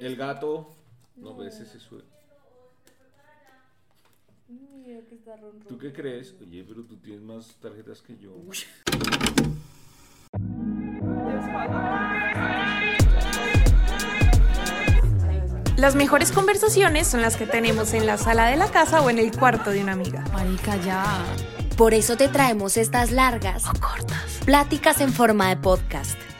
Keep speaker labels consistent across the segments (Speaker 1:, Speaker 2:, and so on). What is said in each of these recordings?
Speaker 1: El gato. No, pues ese se sube. ¿Tú qué crees? Oye, pero tú tienes más tarjetas que yo.
Speaker 2: Las mejores conversaciones son las que tenemos en la sala de la casa o en el cuarto de una amiga.
Speaker 3: Marica, ya.
Speaker 4: Por eso te traemos estas largas o cortas pláticas en forma de podcast.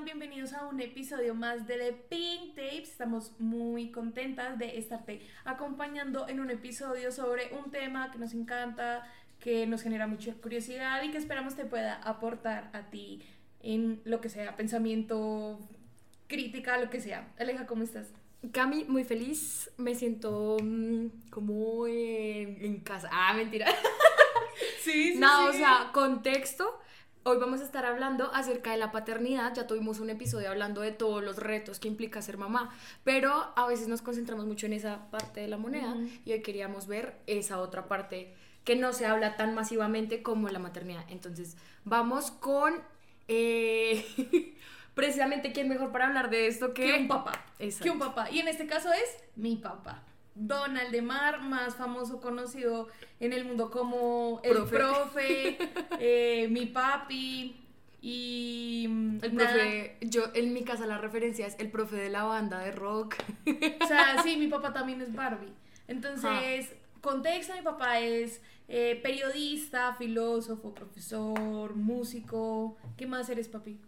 Speaker 2: Bienvenidos a un episodio más de The Pink Tapes. Estamos muy contentas de estarte acompañando en un episodio sobre un tema que nos encanta, que nos genera mucha curiosidad y que esperamos te pueda aportar a ti en lo que sea, pensamiento, crítica, lo que sea. Aleja, ¿cómo estás?
Speaker 5: Cami, muy feliz. Me siento mm, como en, en casa. Ah, mentira.
Speaker 2: Sí,
Speaker 5: no, o sea, contexto. Hoy vamos a estar hablando acerca de la paternidad. Ya tuvimos un episodio hablando de todos los retos que implica ser mamá, pero a veces nos concentramos mucho en esa parte de la moneda y hoy queríamos ver esa otra parte que no se habla tan masivamente como la maternidad. Entonces, vamos con eh, precisamente quién mejor para hablar de esto que,
Speaker 2: que un papá.
Speaker 5: Exacto.
Speaker 2: Que un papá. Y en este caso es mi papá. Donald de Mar, más famoso, conocido en el mundo como el
Speaker 5: Profe.
Speaker 2: profe, eh, mi papi y...
Speaker 5: El
Speaker 2: nada.
Speaker 5: profe, yo en mi casa la referencia es el profe de la banda de rock.
Speaker 2: O sea, sí, mi papá también es Barbie. Entonces, contexto, mi papá es eh, periodista, filósofo, profesor, músico. ¿Qué más eres, papi?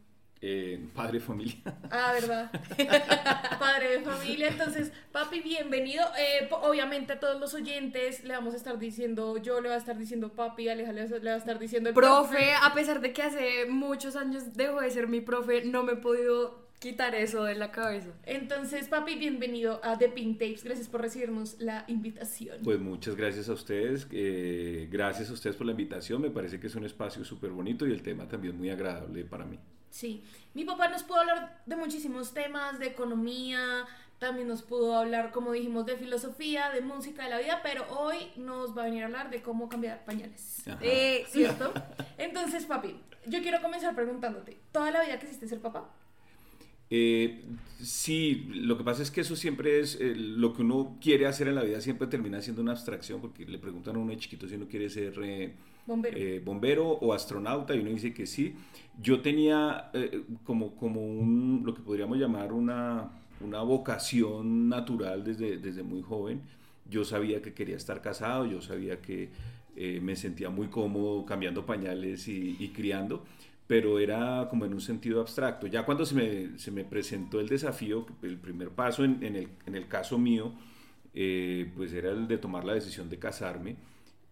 Speaker 1: Eh, padre de familia.
Speaker 2: Ah, ¿verdad? Padre de familia. Entonces, papi, bienvenido. Eh, obviamente a todos los oyentes le vamos a estar diciendo, yo le voy a estar diciendo papi, Aleja le va a estar diciendo el
Speaker 5: profe, a pesar de que hace muchos años dejó de ser mi profe, no me he podido quitar eso de la cabeza.
Speaker 2: Entonces, papi, bienvenido a The Pink Tapes. Gracias por recibirnos la invitación.
Speaker 1: Pues muchas gracias a ustedes. eh, gracias a ustedes por la invitación. Me parece que es un espacio súper bonito y el tema también muy agradable para mí.
Speaker 2: Sí, mi papá nos pudo hablar de muchísimos temas, de economía, también nos pudo hablar, como dijimos, de filosofía, de música, de la vida, pero hoy nos va a venir a hablar de cómo cambiar pañales. Eh, ¿Cierto? Entonces, papi, yo quiero comenzar preguntándote, ¿toda la vida quisiste ser papá?
Speaker 1: Eh, sí, lo que pasa es que eso siempre es eh, lo que uno quiere hacer en la vida, siempre termina siendo una abstracción, porque le preguntan a uno de chiquito si uno quiere ser eh,
Speaker 2: Bombero.
Speaker 1: eh, bombero o astronauta y uno dice que sí. Yo tenía eh, como, como lo que podríamos llamar una, una vocación natural desde, desde muy joven. Yo sabía que quería estar casado, yo sabía que eh, me sentía muy cómodo cambiando pañales y, criando, pero era como en un sentido abstracto. Ya cuando se me, se me presentó el desafío, el primer paso en, el, en el caso mío, pues era el de tomar la decisión de casarme,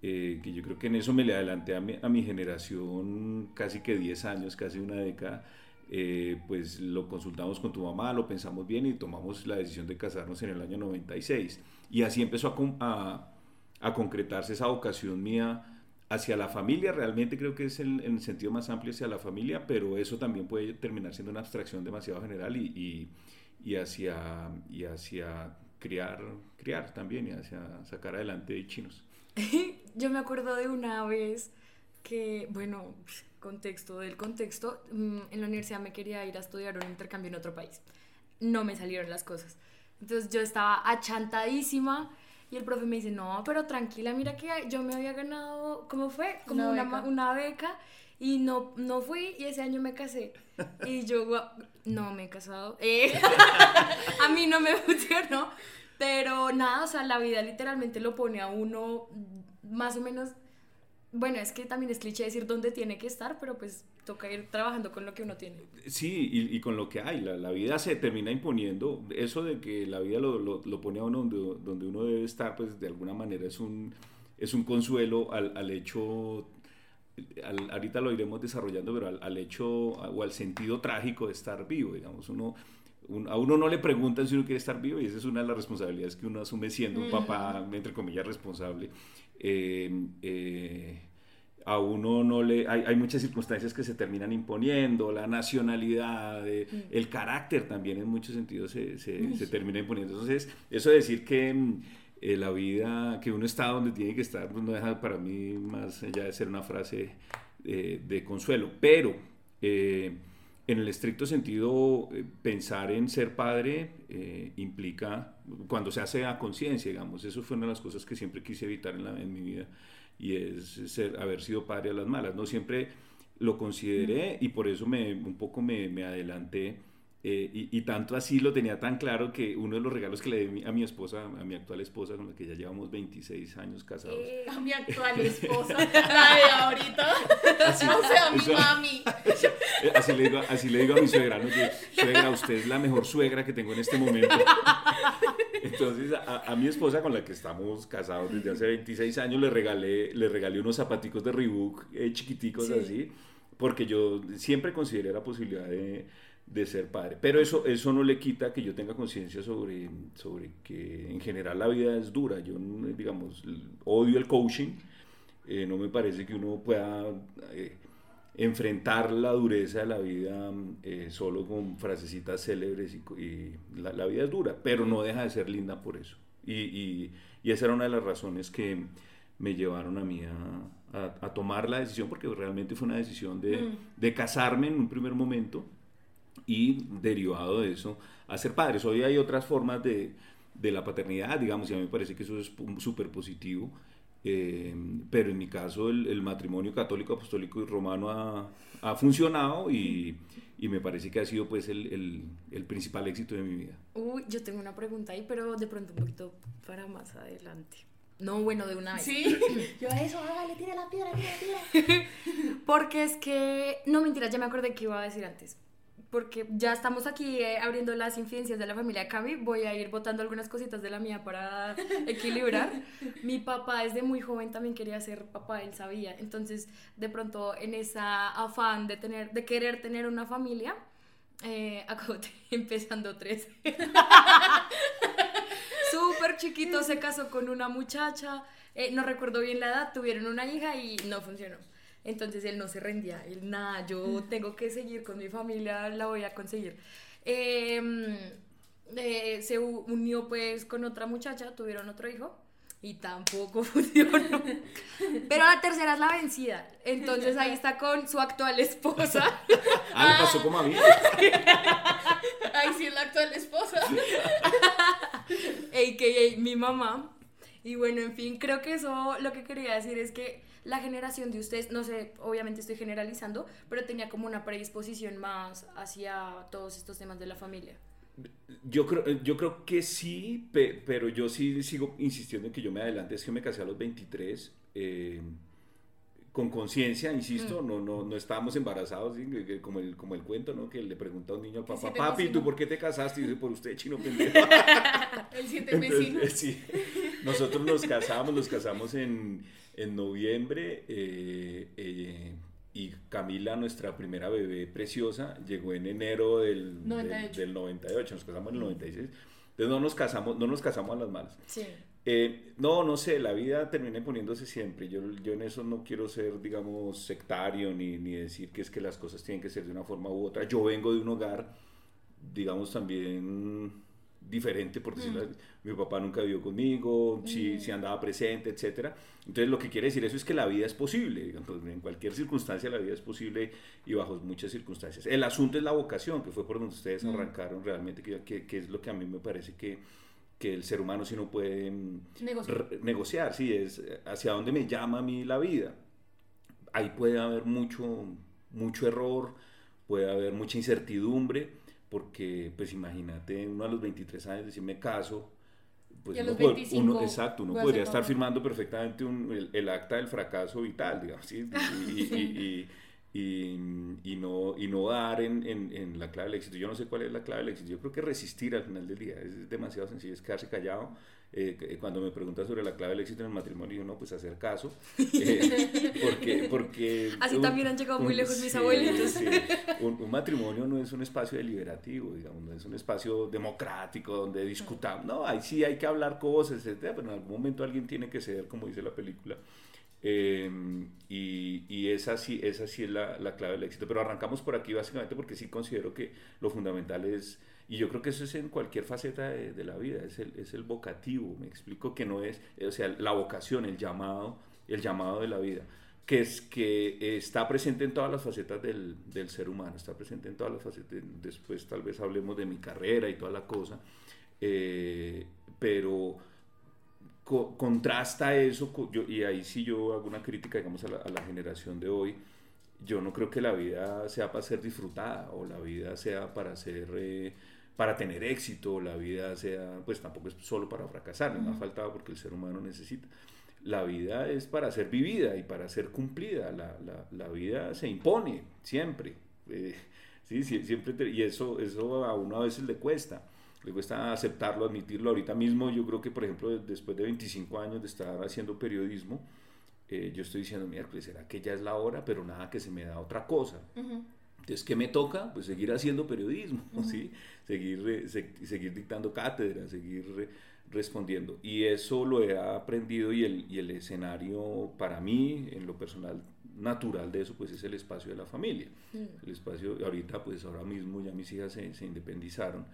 Speaker 1: eh, que yo creo que en eso me le adelanté a mi, a mi generación casi que 10 años, casi una década, eh, pues lo consultamos con tu mamá, lo pensamos bien y tomamos la decisión de casarnos en el año 96. Y así empezó a, a, a concretarse esa vocación mía hacia la familia, realmente creo que es el, en el sentido más amplio hacia la familia, pero eso también puede terminar siendo una abstracción demasiado general y, y, y hacia, y hacia criar, criar también y hacia sacar adelante chinos.
Speaker 5: Yo me acuerdo de una vez que, bueno, contexto del contexto, mm, en la universidad me quería ir a estudiar un intercambio en otro país. No me salieron las cosas. Entonces yo estaba achantadísima y el profe me dice, no, pero tranquila, mira que yo me había ganado, ¿cómo fue? Como
Speaker 2: Una
Speaker 5: una,
Speaker 2: beca.
Speaker 5: ma- una beca y no, no fui y ese año me casé. Y yo, no me he casado. Eh, a mí no me funcionó. Pero nada, o sea, la vida literalmente lo pone a uno más o menos... Bueno, es que también es cliché decir dónde tiene que estar, pero pues toca ir trabajando con lo que uno tiene.
Speaker 1: Sí, y, y con lo que hay, la, la vida se termina imponiendo. Eso de que la vida lo, lo- lo pone a uno donde, donde uno debe estar, pues de alguna manera es un, es un consuelo al, al hecho, al- ahorita lo iremos desarrollando, pero al, al hecho o al sentido trágico de estar vivo, digamos. Uno, un- a uno no le preguntan si uno quiere estar vivo y esa es una de las responsabilidades que uno asume siendo un papá, entre comillas, responsable. Eh, eh, a uno no le hay, hay muchas circunstancias que se terminan imponiendo la nacionalidad eh, el carácter también en muchos sentidos se, se- se termina imponiendo. Entonces eso de decir que mm, eh, la vida que uno está donde tiene que estar pues, no deja para mí más allá de ser una frase eh, de consuelo. Pero en el estricto sentido, eh, pensar en ser padre eh, implica, cuando se hace a conciencia, digamos, eso fue una de las cosas que siempre quise evitar en, la- en mi vida, y es ser, haber sido padre a las malas. No siempre lo consideré y por eso me, un poco me, me adelanté. Eh, y, y tanto así lo tenía tan claro que uno de los regalos que le di a mi- esposa, a mi actual esposa, con la que ya llevamos 26 años casados,
Speaker 2: A mi actual esposa, la de ahorita.
Speaker 1: Así-
Speaker 2: o sea, mi
Speaker 1: eso-
Speaker 2: mami.
Speaker 1: Eh, Así le, digo, así le digo a mi suegra, ¿no? Que, suegra, usted es la mejor suegra que tengo en este momento. Entonces, a, a mi esposa con la que estamos casados desde hace 26 años, le regalé, le regalé unos zapaticos de Reebok eh, chiquiticos así, porque yo siempre consideré la posibilidad de, de ser padre. Pero eso, eso no le quita que yo tenga conciencia sobre, sobre que en general la vida es dura. Yo, digamos, odio el coaching. Eh, no me parece que uno pueda eh, enfrentar la dureza de la vida eh, solo con frasecitas célebres y, y la, la vida es dura, pero no deja de ser linda por eso. Y, y- y esa era una de las razones que me llevaron a mí a, a- a tomar la decisión, porque realmente fue una decisión de, de casarme en un primer momento y derivado de eso a ser padres. Hoy hay otras formas de, de la paternidad, digamos, y a mí me parece que eso es súper positivo. eh, pero en mi caso el, el matrimonio católico, apostólico y romano ha, ha funcionado y, y me parece que ha sido pues el, el- el principal éxito de mi vida.
Speaker 5: Uy, yo tengo una pregunta ahí, pero de pronto un poquito para más adelante. No, bueno, de una vez.
Speaker 2: Sí. Yo a eso, hágale, tira la piedra, tira la piedra.
Speaker 5: Porque es que, no mentiras, ya me acordé que iba a decir antes. Porque ya estamos aquí eh, abriendo las infidencias de la familia Cami. Voy a ir botando algunas cositas de la mía para equilibrar. Mi papá desde muy joven también quería ser papá, él sabía. Entonces, de pronto, en esa afán de, tener, de querer tener una familia, eh, acabo de- empezando tres. Súper chiquito, se casó con una muchacha, eh, no recuerdo bien la edad, tuvieron una hija y no funcionó. Entonces él no se rendía, él nada, yo tengo que seguir con mi familia, la voy a conseguir. Eh, eh, se unió pues con otra muchacha, tuvieron otro hijo y tampoco funcionó. Pero la tercera es la vencida, entonces ahí está con su actual esposa.
Speaker 1: Ah, le pasó como a mí.
Speaker 2: Ay, sí, es la actual esposa.
Speaker 5: a.k.a. mi mamá. Y bueno, en fin, creo que eso lo que quería decir es que la generación de ustedes, no sé, obviamente estoy generalizando, pero tenía como una predisposición más hacia todos estos temas de la familia.
Speaker 1: Yo creo, yo creo que sí, pe- pero yo sí sigo insistiendo en que yo me adelante. Es que me casé a los 23, eh, con conciencia, insisto, no, no, no estábamos embarazados, ¿sí? Como, el, como el cuento, ¿no? Que le pregunta a un niño al papá, papi,
Speaker 2: emocionó".
Speaker 1: ¿tú por qué te casaste? Y dice, por usted, chino pendejo.
Speaker 2: El siete vecino.
Speaker 1: Entonces, sí, nosotros nos casamos, nos casamos en, en noviembre eh, eh, y Camila, nuestra primera bebé preciosa, llegó en enero del del-
Speaker 2: 98.
Speaker 1: Del, 98, nos casamos en el 96. Entonces no nos casamos, no nos casamos a las malas.
Speaker 5: Sí.
Speaker 1: Eh, no, no sé, la vida termina imponiéndose siempre. Yo, yo en eso no quiero ser, digamos, sectario ni, ni decir que es que las cosas tienen que ser de una forma u otra. Yo vengo de un hogar, digamos, también diferente, por decirlo así. Mi papá nunca vivió conmigo, si, si andaba presente, etcétera. Entonces, lo que quiere decir eso es que la vida es posible, digamos, en cualquier circunstancia la vida es posible y bajo muchas circunstancias. El asunto es la vocación, que fue por donde ustedes arrancaron realmente, que, que, que es lo que a mí me parece que que el ser humano si no puede mm,
Speaker 2: Negociar.
Speaker 1: negociar, sí, es hacia dónde me llama a mí la vida. Ahí puede haber mucho, mucho error, puede haber mucha incertidumbre, porque pues imagínate, uno a los 23 años decirme caso, pues uno
Speaker 2: los
Speaker 1: pod-
Speaker 2: 25
Speaker 1: uno, exacto, uno podría estar firmando perfectamente un- el, el acta del fracaso vital, digamos, ¿sí? y, y- y- y- y no, y no dar en, en- en la clave del éxito. Yo no sé cuál es la clave del éxito. Yo creo que resistir al final del día es demasiado sencillo, es quedarse callado. Eh, que- cuando me preguntan sobre la clave del éxito en el matrimonio, digo, no, pues hacer caso. Eh, porque, porque
Speaker 5: Así
Speaker 1: un-
Speaker 5: también han llegado muy
Speaker 1: un-
Speaker 5: lejos mis
Speaker 1: sí,
Speaker 5: abuelitos.
Speaker 1: sí. Un, un matrimonio no es un espacio deliberativo, digamos, no es un espacio democrático donde discutamos. No, ahí sí hay que hablar cosas, etcétera, pero en algún momento alguien tiene que ceder, como dice la película. Eh, y, y esa sí, esa sí es la, la clave del éxito. Pero arrancamos por aquí básicamente porque sí considero que lo fundamental es, y yo creo que eso es en cualquier faceta de, de la vida, es el, es el vocativo, me explico que no es, o sea, la vocación, el llamado, el llamado de la vida, que es que está presente en todas las facetas del, del ser humano, está presente en todas las facetas, después tal vez hablemos de mi carrera y toda la cosa, eh, pero co- contrasta eso, co- yo- y ahí sí yo hago una crítica, digamos, a la, a la generación de hoy. Yo no creo que la vida sea para ser disfrutada o la vida sea para ser, eh, para tener éxito, o la vida sea, pues tampoco es solo para fracasar, ni me ha faltado porque el ser humano necesita. La vida es para ser vivida y para ser cumplida. La, la- la vida se impone siempre. eh, sí, sí, siempre te- y eso, eso a uno a veces le cuesta le cuesta aceptarlo, admitirlo. Ahorita mismo yo creo que, por ejemplo, después de 25 años de estar haciendo periodismo, eh, yo estoy diciendo, miércoles, ¿será que ya es la hora? Pero nada, que se me da otra cosa. Entonces, ¿qué me toca? Pues seguir haciendo periodismo, ¿sí? Seguir, eh, se- seguir dictando cátedra, seguir eh, respondiendo. Y eso lo he aprendido y el, y el escenario para mí, en lo personal, natural de eso, pues es el espacio de la familia. El espacio, ahorita, pues ahora mismo ya mis hijas se, se independizaron.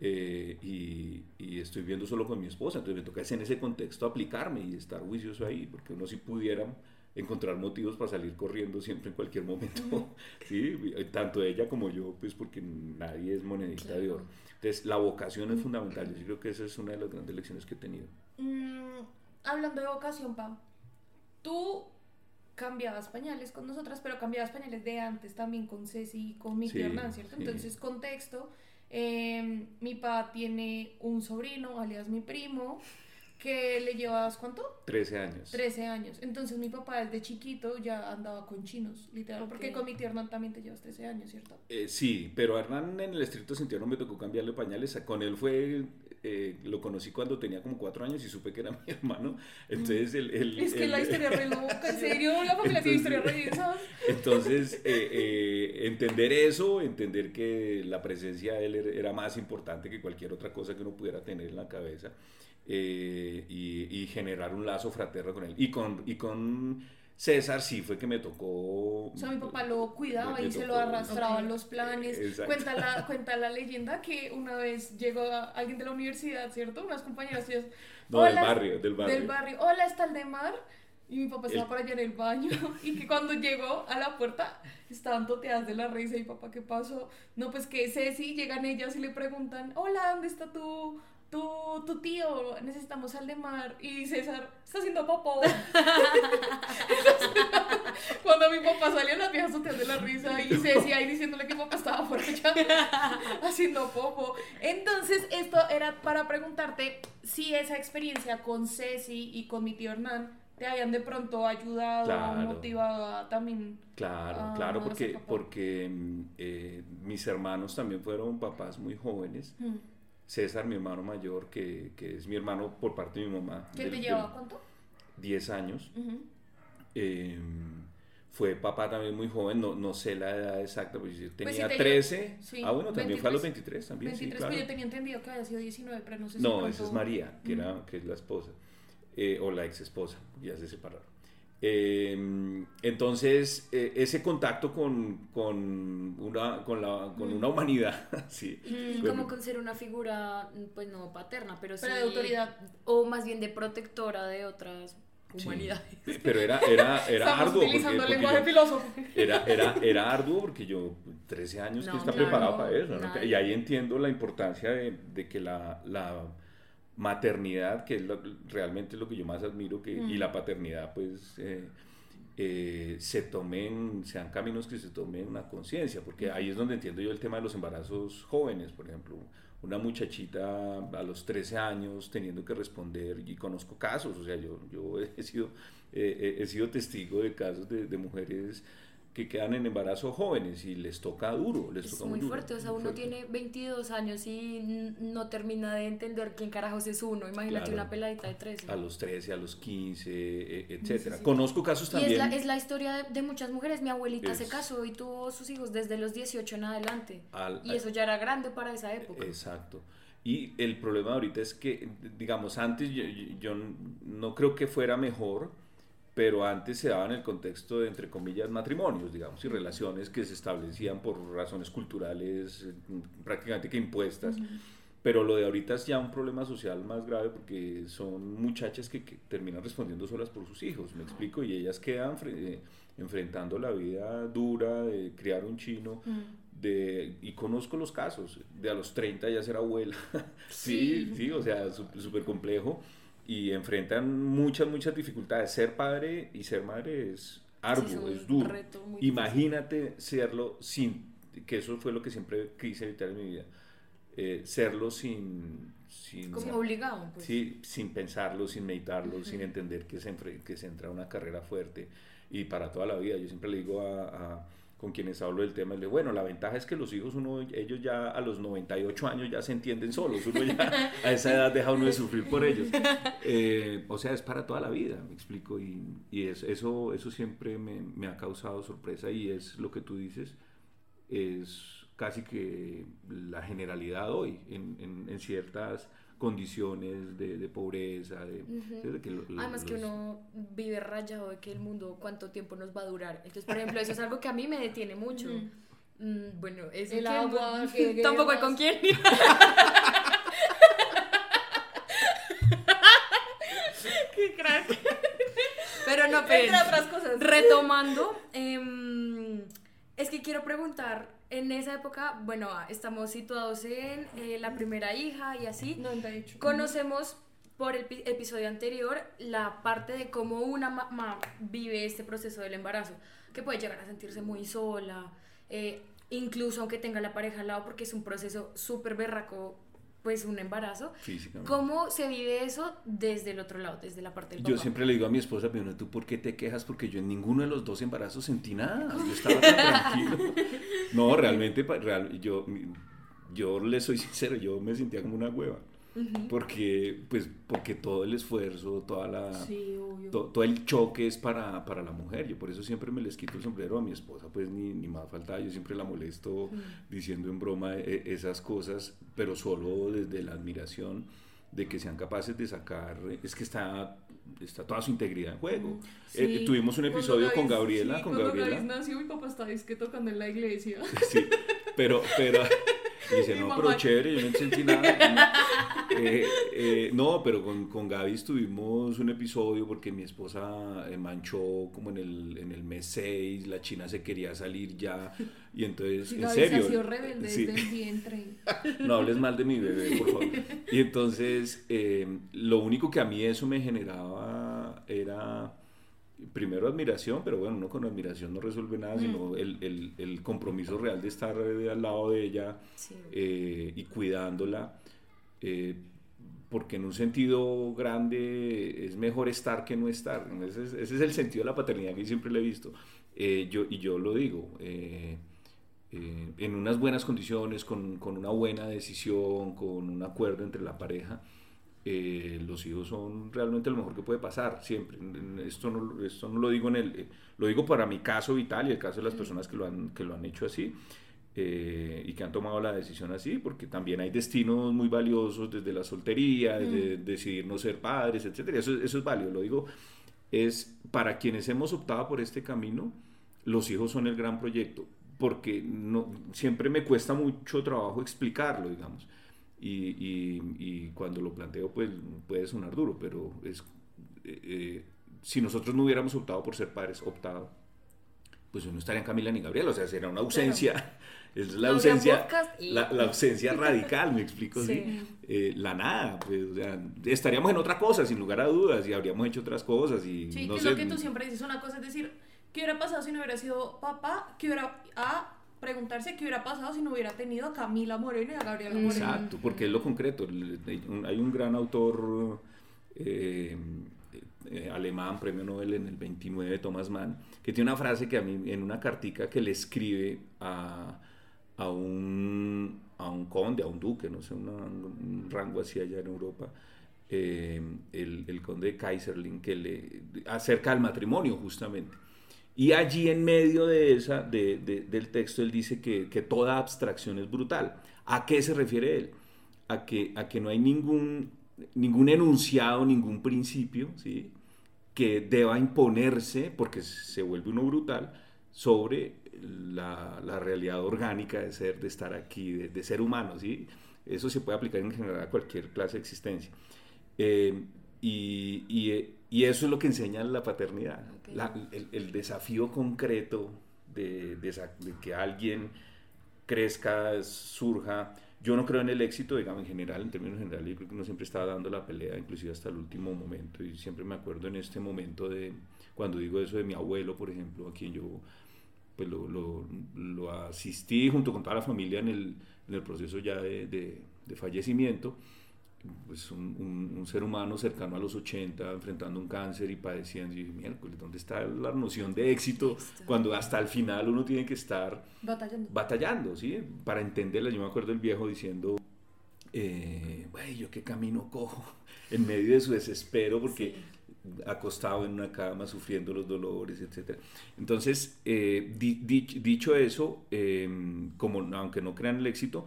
Speaker 1: Eh, y, y estoy viendo solo con mi esposa, entonces me toca es en ese contexto aplicarme y estar juicioso ahí, porque uno si pudiera encontrar motivos para salir corriendo siempre en cualquier momento, ¿sí? tanto ella como yo, pues porque nadie es monedita de oro. Entonces la vocación es fundamental, yo creo que esa es una de las grandes lecciones que he tenido.
Speaker 2: Mm, hablando de vocación, Pau, tú cambiabas pañales con nosotras, pero cambiabas pañales de antes también con Ceci y con mi
Speaker 1: Sí,
Speaker 2: Hernán, ¿cierto?
Speaker 1: sí.
Speaker 2: Entonces, contexto, eh, mi papá tiene un sobrino, alias mi primo, que le llevas, ¿cuánto?
Speaker 1: 13 años.
Speaker 2: 13 años. Entonces mi papá desde chiquito ya andaba con chinos, literal, porque con mi tío Hernán también te llevas 13 años, ¿cierto?
Speaker 1: Eh, sí, pero a Hernán en el estricto sentido no me tocó cambiarle pañales. Con él fue, eh, lo conocí cuando tenía como cuatro años y supe que era mi hermano. Entonces, el, el-
Speaker 2: Es que
Speaker 1: el-
Speaker 2: la historia es re loca, en serio, la familia tiene historia re.
Speaker 1: Entonces, eh, eh, entender eso, entender que la presencia de él era- era más importante que cualquier otra cosa que uno pudiera tener en la cabeza eh, y, y generar un lazo fraterno con él. Y con, y con César sí fue que me tocó...
Speaker 2: O sea, mi papá lo cuidaba
Speaker 1: me
Speaker 2: y se lo arrastraba en
Speaker 5: Ok.
Speaker 2: los planes.
Speaker 1: Exacto.
Speaker 2: Cuenta la, cuenta la leyenda que una vez llegó a- alguien de la universidad, ¿cierto? Unas compañeras.
Speaker 1: No, del barrio, del barrio.
Speaker 2: Del barrio. Hola, está el de mar. Y mi papá estaba
Speaker 1: El-
Speaker 2: por allá en el baño. Y que cuando llegó a la puerta estaban toteadas de la risa. Y papá, ¿qué pasó? No, pues que Ceci, llegan ellas y le preguntan: Hola, ¿dónde está tu, tu, tu tío? Necesitamos al de mar. Y César está haciendo popó. Cuando mi papá salió, las viejas toteadas de la risa. Y Ceci ahí diciéndole que papá estaba por allá haciendo popo. Entonces, esto era para preguntarte si esa experiencia con Ceci y con mi tío Hernán te habían de pronto ayudado,
Speaker 1: Claro.
Speaker 2: motivado a también.
Speaker 1: Claro, claro, porque, porque mm, eh, mis hermanos también fueron papás muy jóvenes.
Speaker 2: Mm.
Speaker 1: César, mi hermano mayor, que, que es mi hermano por parte de mi mamá.
Speaker 2: ¿Qué
Speaker 1: del-
Speaker 2: te llevaba cuánto?
Speaker 1: 10 años. Eh, fue papá también muy joven, no, no sé la edad exacta, pues yo
Speaker 2: Pues
Speaker 1: tenía
Speaker 2: te
Speaker 1: 13.
Speaker 2: llevo- sí,
Speaker 1: ah, bueno, también fue a los
Speaker 2: 23,
Speaker 1: 23 también,
Speaker 2: 23,
Speaker 1: sí, claro.
Speaker 2: pues yo tenía entendido que había sido 19, pero no sé si
Speaker 1: No,
Speaker 2: pronto-
Speaker 1: esa es María, que, que es la esposa, eh, o la ex esposa, ya se separaron. Eh, entonces, eh, ese contacto con, con, una, con, la, con una humanidad, sí. Bueno,
Speaker 5: como con ser una figura, pues no paterna, pero sí.
Speaker 2: De autoridad.
Speaker 5: O más bien de protectora de otras
Speaker 1: sí.
Speaker 5: humanidades.
Speaker 1: Pero era, era, era arduo. porque-
Speaker 2: utilizando
Speaker 1: porque
Speaker 2: lenguaje filósofo.
Speaker 1: Era, era, era arduo porque yo, 13 años,
Speaker 5: No,
Speaker 1: que está
Speaker 5: claro,
Speaker 1: preparado para eso? Y ahí entiendo la importancia de, de que la, la maternidad, que es lo- realmente lo que yo más admiro, que, y la paternidad, pues, eh, eh, se tomen, sean caminos que se tomen una conciencia, porque ahí es donde entiendo yo el tema de los embarazos jóvenes, por ejemplo. Una muchachita a los 13 años teniendo que responder, y conozco casos, o sea, yo, yo he, sido, eh, he sido testigo de casos de, de mujeres que quedan en embarazo jóvenes y les toca duro, les
Speaker 5: Es
Speaker 1: toca
Speaker 5: muy
Speaker 1: duro,
Speaker 5: fuerte, o sea,
Speaker 1: muy
Speaker 5: uno
Speaker 1: fuerte.
Speaker 5: tiene 22 años y no termina de entender quién carajos es uno. Imagínate
Speaker 1: Claro.
Speaker 5: una peladita de 13.
Speaker 1: a los 13, a los 15, eh, etcétera.
Speaker 5: sí.
Speaker 1: Conozco casos
Speaker 5: Y
Speaker 1: también.
Speaker 5: es la, es la historia de, de muchas mujeres. Mi abuelita se
Speaker 1: Es-
Speaker 5: casó y tuvo sus hijos desde los 18 en adelante.
Speaker 1: Al-
Speaker 5: y eso ya era grande para esa época.
Speaker 1: Exacto. Y el problema ahorita es que, digamos, antes yo, yo no creo que fuera mejor, pero antes se daba en el contexto de, entre comillas, matrimonios, digamos, y relaciones que se establecían por razones culturales eh, prácticamente que impuestas. Pero lo de ahorita es ya un problema social más grave porque son muchachas que, que terminan respondiendo solas por sus hijos, me explico, y ellas quedan eh, enfrentando la vida dura de criar un chino. De, y conozco los casos, de a los 30 ya ser abuela, sí, sí, o sea, sú- súper complejo, y enfrentan muchas, muchas dificultades. Ser padre y ser madre es arduo,
Speaker 5: es un
Speaker 1: es duro. Imagínate serlo sin, que eso fue lo que siempre quise evitar en mi vida, eh, serlo sin... sin
Speaker 5: Como obligado, pues.
Speaker 1: Sí, sin pensarlo, sin meditarlo, sin entender que se, que se entra una carrera fuerte y para toda la vida. Yo siempre le digo a, a- con quienes hablo del tema, le digo, bueno, la ventaja es que los hijos, uno, ellos ya a los 98 años ya se entienden solos, uno ya a esa edad deja uno de sufrir por ellos. Eh, o sea, es para toda la vida, me explico, y, y es- eso, eso siempre me, me ha causado sorpresa y es lo que tú dices, es casi que la generalidad hoy en, en- en ciertas condiciones de, de pobreza, de, de que lo- lo-
Speaker 5: Además que
Speaker 1: los-
Speaker 5: uno vive rayado de que el mundo cuánto tiempo nos va a durar. Entonces, por ejemplo, eso es algo que a mí me detiene mucho. Mm, bueno, es
Speaker 2: El
Speaker 5: que
Speaker 2: agua, que
Speaker 5: tampoco hay con quién. Qué crack. Pero no, pero
Speaker 2: Entre otras cosas.
Speaker 5: retomando, em, es que quiero preguntar, en esa época, bueno, estamos situados en eh, la primera hija y así.
Speaker 2: 98.
Speaker 5: Conocemos por el pi- episodio anterior la parte de cómo una mamá vive este proceso del embarazo, que puede llegar a sentirse muy sola, eh, incluso aunque tenga la pareja al lado, porque es un proceso súper berraco, pues un embarazo. ¿Cómo se vive eso desde el otro lado, desde la parte del
Speaker 1: Yo
Speaker 5: papá?
Speaker 1: siempre le digo a mi esposa, pero ¿tú por qué te quejas? Porque yo en ninguno de los dos embarazos sentí nada. Yo estaba tan tranquilo. No, realmente, real, yo, yo le soy sincero, yo me sentía como una hueva. Porque, pues, porque todo el esfuerzo, toda la,
Speaker 2: Sí,
Speaker 1: to- todo el choque es para, para la mujer. Yo por eso siempre me les quito el sombrero a mi esposa, pues ni, ni más falta. Yo siempre la molesto diciendo en broma eh, esas cosas, pero solo desde la admiración de que sean capaces de sacar, es que está, está toda su integridad en juego. Eh,
Speaker 2: Sí.
Speaker 1: tuvimos un episodio con
Speaker 2: Gaby-
Speaker 1: Gabriela,
Speaker 2: sí,
Speaker 1: con Gabriela.
Speaker 2: Nació, mi papá estaba es que tocando en la iglesia.
Speaker 1: Sí, pero, pero, y dice, no, pero chévere, yo no sentí nada. Eh, eh, no, pero con, con Gaby tuvimos un episodio porque mi esposa eh, manchó como en el, en el mes 6, la china se quería salir ya, y entonces, en serio.
Speaker 2: se rebelde
Speaker 1: sí.
Speaker 2: desde el vientre.
Speaker 1: No hables mal de mi bebé, por favor. Y entonces, eh, lo único que a mí eso me generaba era, primero, admiración, pero bueno, uno con admiración no resuelve nada, sino el, el- el compromiso real de estar al lado de ella
Speaker 5: Sí.
Speaker 1: eh, y cuidándola. eh, porque en un sentido grande es mejor estar que no estar. Ese es, ese es el sentido de la paternidad que siempre le he visto. Eh, yo, y yo lo digo, eh, eh, en unas buenas condiciones, con, con una buena decisión, con un acuerdo entre la pareja, eh, los hijos son realmente lo mejor que puede pasar, siempre. Esto no, esto no lo digo en el, eh, lo digo para mi caso vital y el caso de las personas que lo han, que lo han hecho así. eh, y que han tomado la decisión así, porque también hay destinos muy valiosos desde la soltería, desde decidir no ser padres, etcétera. Eso, eso es válido, lo digo es para quienes hemos optado por este camino, los hijos son el gran proyecto, porque no, siempre me cuesta mucho trabajo explicarlo, digamos. Y, y- y cuando lo planteo, pues puede sonar duro, pero es, eh, eh, si nosotros no hubiéramos optado por ser padres, optado, pues no estarían Camila ni Gabriel, o sea, será una ausencia, es la
Speaker 5: No
Speaker 1: ausencia,
Speaker 5: y-
Speaker 1: la, la ausencia radical, me explico, ¿sí?
Speaker 5: Sí.
Speaker 1: Eh, la nada, pues, o sea, estaríamos en otra cosa, sin lugar a dudas, y habríamos hecho otras cosas, y
Speaker 2: Sí,
Speaker 1: no
Speaker 2: que
Speaker 1: sé,
Speaker 2: es lo que tú siempre dices, una cosa es decir, ¿qué hubiera pasado si no hubiera sido papá? ¿Qué hubiera a preguntarse qué hubiera pasado si no hubiera tenido a Camila Moreno y a Gabriela Moreno?
Speaker 1: Exacto, porque es lo concreto. Hay un gran autor eh, eh, alemán, premio Nobel en el 29, Thomas Mann, que tiene una frase que a mí, en una cartica que le escribe a, a, un, a un conde, a un duque, no sé, un rango así allá en Europa, eh, el, el conde de Kaiserling, que le, acerca del matrimonio justamente. Y allí en medio de esa, de- de- del texto él dice que, que toda abstracción es brutal. ¿A qué se refiere él? A que, a que no hay ningún, ningún enunciado, ningún principio ¿sí? que deba imponerse, porque se vuelve uno brutal, sobre la, la realidad orgánica de ser, de estar aquí, de, de ser humano. ¿sí? Eso se puede aplicar en general a cualquier clase de existencia. Eh, y, y- y eso es lo que enseña la paternidad. La- el, el desafío concreto de, de de que alguien crezca, surja. Yo no creo en el éxito, digamos, en general, en términos generales, yo creo que uno siempre estaba dando la pelea, inclusive hasta el último momento, y siempre me acuerdo en este momento de, cuando digo eso de mi abuelo, por ejemplo, a quien yo pues lo, lo- lo asistí junto con toda la familia en el, en el proceso ya de, de- de fallecimiento, pues un, un- un ser humano cercano a los 80, enfrentando un cáncer y padeciendo, y miércoles, ¿dónde está la noción de éxito cuando hasta el final uno tiene que estar
Speaker 2: Batallando.
Speaker 1: batallando, ¿sí? Para entenderla, yo me acuerdo el viejo diciendo, eh, "Güey, yo qué camino cojo, en medio de su desespero, porque acostado en una cama, sufriendo los dolores, etc. Entonces, eh, di- dich- dicho eso, eh, como aunque no crean el éxito,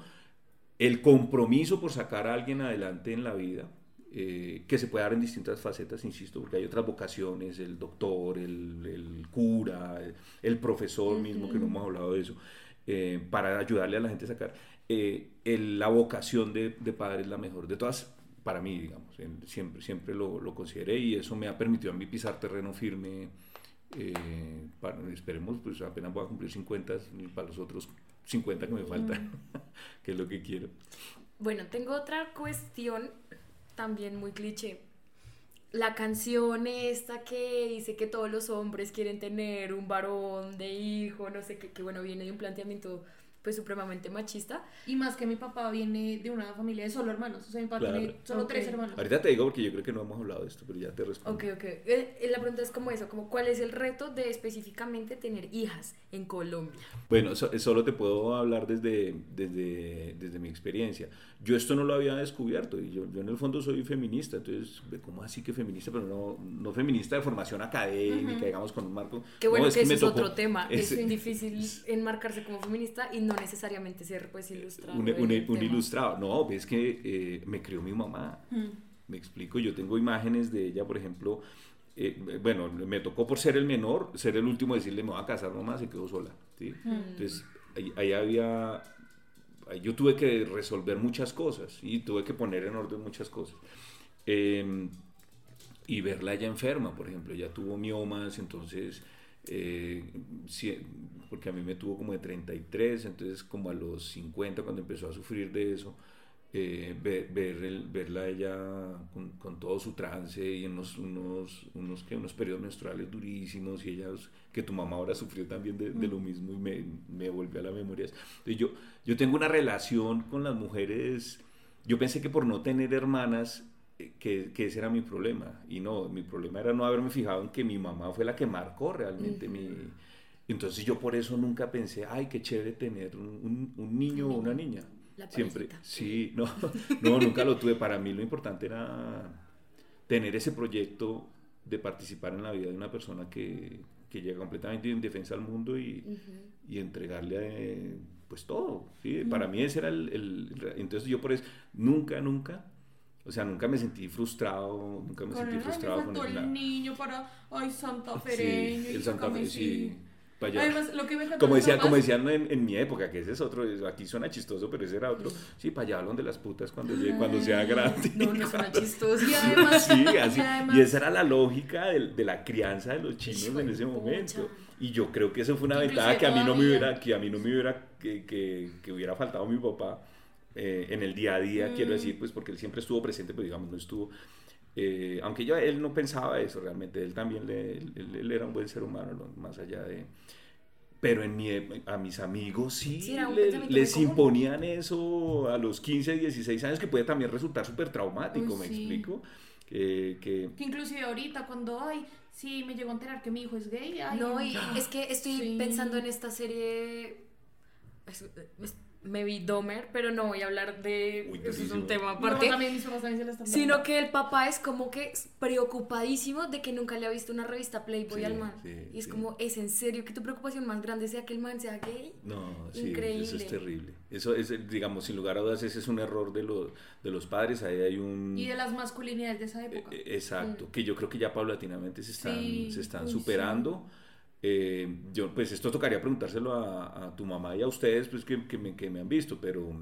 Speaker 1: el compromiso por sacar a alguien adelante en la vida, eh, que se puede dar en distintas facetas, insisto, porque hay otras vocaciones, el doctor, el, el cura, el, el profesor mismo, que no hemos hablado de eso, eh, para ayudarle a la gente a sacar. eh, el- la vocación de, de padre es la mejor de todas, para mí, digamos, en- siempre, siempre lo, lo consideré y eso me ha permitido a mí pisar terreno firme. para- esperemos, pues apenas voy a cumplir 50 y para los otros 50 que me faltan, que es lo que quiero.
Speaker 5: Bueno, tengo otra cuestión también muy cliché. La canción esta que dice que todos los hombres quieren tener un varón de hijo, no sé qué, que bueno, viene de un planteamiento pues supremamente machista.
Speaker 2: Y más que mi papá viene de una familia de solo hermanos. O sea, mi papá
Speaker 1: Claro.
Speaker 2: tiene solo tres hermanos.
Speaker 1: Ahorita te digo porque yo creo que no hemos hablado de esto, pero ya te respondo.
Speaker 5: Ok, ok. Eh, eh, la pregunta es como eso, como cuál es el reto de específicamente tener hijas en Colombia.
Speaker 1: Bueno, so- solo te puedo hablar desde, desde, desde mi experiencia. Yo esto no lo había descubierto y yo, yo en el fondo soy feminista, entonces, ¿cómo así que feminista? Pero no, no feminista de formación académica, digamos, con un marco...
Speaker 5: Que bueno,
Speaker 1: No,
Speaker 5: que,
Speaker 1: me
Speaker 5: eso es
Speaker 1: tocó-
Speaker 5: otro tema. Es,
Speaker 1: es-
Speaker 5: difícil enmarcarse como feminista y no necesariamente ser pues ilustrado.
Speaker 1: un, un- un ilustrado. No, es que eh, me crió mi mamá. Me explico, yo tengo imágenes de ella, por ejemplo, eh, bueno, me tocó por ser el menor, ser el último, decirle me voy a casar mamá, se quedó sola. ¿sí? Entonces, ahí, ahí había, yo tuve que resolver muchas cosas y tuve que poner en orden muchas cosas. Eh, y verla ya enferma, por ejemplo, ella tuvo miomas, entonces, eh, porque a mí me tuvo como de 33, entonces como a los 50 cuando empezó a sufrir de eso, eh, ver, verla ella con, con todo su trance y en unos, unos, unos, ¿qué? unos periodos menstruales durísimos y ella, que tu mamá ahora sufrió también de, de lo mismo y me, me volvió a la memoria. Entonces, yo, yo tengo una relación con las mujeres, yo pensé que por no tener hermanas, eh, que, que ese era mi problema. Y no, mi problema era no haberme fijado en que mi mamá fue la que marcó realmente mi... Entonces yo por eso nunca pensé, ay, qué chévere tener un, un- un niño o una niña.
Speaker 5: La
Speaker 1: Siempre, sí, no, no, nunca lo tuve. Para mí lo importante era tener ese proyecto de participar en la vida de una persona que, que llega completamente indefensa al mundo y, y entregarle eh, pues todo. ¿sí? Para mí ese era el, el- Entonces yo por eso nunca, nunca O sea, nunca me sentí frustrado, nunca me sentí frustrado con el,
Speaker 2: niño para, ay, Santa Fereño.
Speaker 1: Sí, el Santa
Speaker 2: sácame
Speaker 1: Fe, sí.
Speaker 2: Además, lo que me encanta
Speaker 1: como decía, como decían en, en mi época, que ese es otro, aquí suena chistoso, pero ese era otro. Sí, para allá hablan de las putas cuando, llegue, cuando sea grande.
Speaker 5: No, no suena chistoso.
Speaker 2: Y además,
Speaker 1: Sí, así.
Speaker 2: y además-
Speaker 1: Y esa era la lógica de, de la crianza de los chinos en ese momento. Y yo creo que eso fue una ventaja que a mí no me hubiera, que a mí no me hubiera, que, que, que hubiera faltado mi papá eh, en el día a día,
Speaker 2: Mm.
Speaker 1: quiero decir, pues porque él siempre estuvo presente, pero digamos no estuvo. Eh, aunque yo, él no pensaba eso realmente, él también le, él, él era un buen ser humano, ¿no? más allá de... Pero en mi, a mis amigos sí, le- les
Speaker 5: común.
Speaker 1: imponían eso a los 15, 16 años, que puede también resultar súper traumático,
Speaker 2: Uy,
Speaker 1: ¿me
Speaker 2: sí.
Speaker 1: explico? Que, que,
Speaker 2: Que inclusive ahorita cuando, ay, sí, me llegó a enterar que mi hijo es gay. Ay,
Speaker 5: No, y es que estoy
Speaker 2: Sí.
Speaker 5: pensando en esta serie. es- es- me vi Domer, pero no voy a hablar de.
Speaker 1: Uy,
Speaker 5: eso es un tema aparte.
Speaker 2: papá también, mis papás también se la están dando.
Speaker 5: Sino que el papá es como que preocupadísimo de que nunca le ha visto una revista Playboy
Speaker 1: Sí,
Speaker 5: al man.
Speaker 1: sí,
Speaker 5: y es
Speaker 1: sí.
Speaker 5: como, ¿es en serio que tu preocupación más grande sea que el man sea gay?
Speaker 1: No, sí,
Speaker 5: Increíble.
Speaker 1: eso es terrible. Eso es, digamos, sin lugar a dudas, ese es un error de, los de los padres. Ahí hay un...
Speaker 2: Y de las masculinidades de esa época.
Speaker 1: Eh, Exacto, que yo creo que ya paulatinamente se están,
Speaker 2: Sí,
Speaker 1: se están
Speaker 2: uy,
Speaker 1: superando. Eh, yo, pues esto tocaría preguntárselo a, a tu mamá y a ustedes, pues que, que me, que me han visto, pero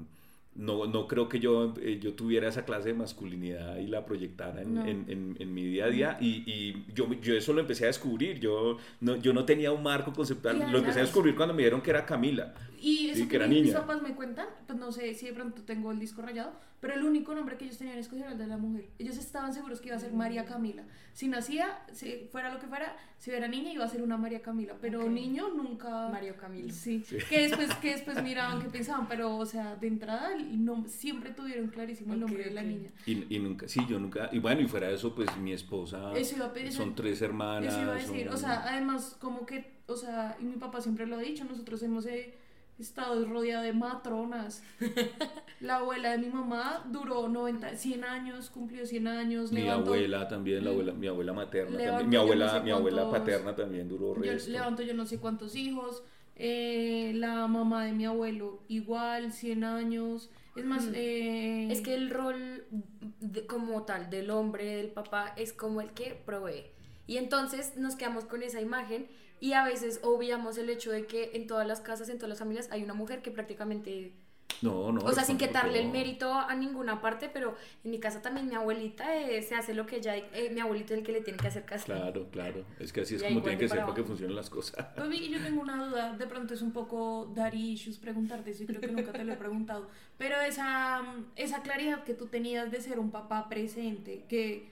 Speaker 1: no, no creo que yo, eh, yo tuviera esa clase de masculinidad y la proyectara en,
Speaker 2: No.
Speaker 1: en- en- en mi día a día. Y, y yo, yo eso lo empecé a descubrir. Yo no, yo no tenía un marco conceptual. Lo empecé a descubrir cuando me dijeron que era Camila.
Speaker 2: Y eso
Speaker 1: Sí,
Speaker 2: que,
Speaker 1: que era
Speaker 2: mis
Speaker 1: niña.
Speaker 2: papás me cuentan, pues no sé si de pronto tengo el disco rayado, pero el único nombre que ellos tenían escogido era el de la mujer. Ellos estaban seguros que iba a ser María Camila. Si nacía, si fuera lo que fuera, si era niña iba a ser una María Camila, pero niño nunca...
Speaker 5: Mario Camilo.
Speaker 2: Sí. Que, después, que después miraban qué pensaban, pero o sea, de entrada nom- siempre tuvieron clarísimo el nombre de la niña.
Speaker 1: Y, y nunca, sí, yo nunca. Y bueno, y fuera de eso, pues mi esposa.
Speaker 2: Eso iba a pedir-
Speaker 1: Son tres hermanas.
Speaker 2: Eso iba a decir,
Speaker 1: son-
Speaker 2: o sea, además como que, o sea, y mi papá siempre lo ha dicho, nosotros hemos eh, estado rodeados de matronas. La abuela de mi mamá duró 90, 100 años, cumplió 100 años.
Speaker 1: Mi
Speaker 2: levantó-
Speaker 1: abuela también, la abuela, mi abuela materna
Speaker 2: Levantó
Speaker 1: también. Mi
Speaker 2: yo no
Speaker 1: abuela,
Speaker 2: sé
Speaker 1: mi abuela paterna también duró
Speaker 2: yo
Speaker 1: resto.
Speaker 2: levanto yo no sé cuántos hijos. eh, la mamá de mi abuelo igual, 100 años. Es más, eh,
Speaker 5: Es que el rol de- como tal del hombre, del papá, es como el que provee. Y entonces nos quedamos con esa imagen y a veces obviamos el hecho de que en todas las casas, en todas las familias, hay una mujer que prácticamente...
Speaker 1: No, no.
Speaker 5: o sea, sin quitarle el
Speaker 1: todo.
Speaker 5: mérito a ninguna parte, pero en mi casa también mi abuelita eh, se hace lo que ella... eh, mi abuelito es el que le tiene que hacer caso.
Speaker 1: Claro, claro. Es que así es
Speaker 5: Y
Speaker 1: como tienen que ser
Speaker 5: para
Speaker 1: que funcionen las cosas.
Speaker 2: Pues Vicky, yo tengo una duda, de pronto es un poco daddy issues preguntarte eso y creo que nunca te lo he preguntado, pero esa, esa claridad que tú tenías de ser un papá presente, que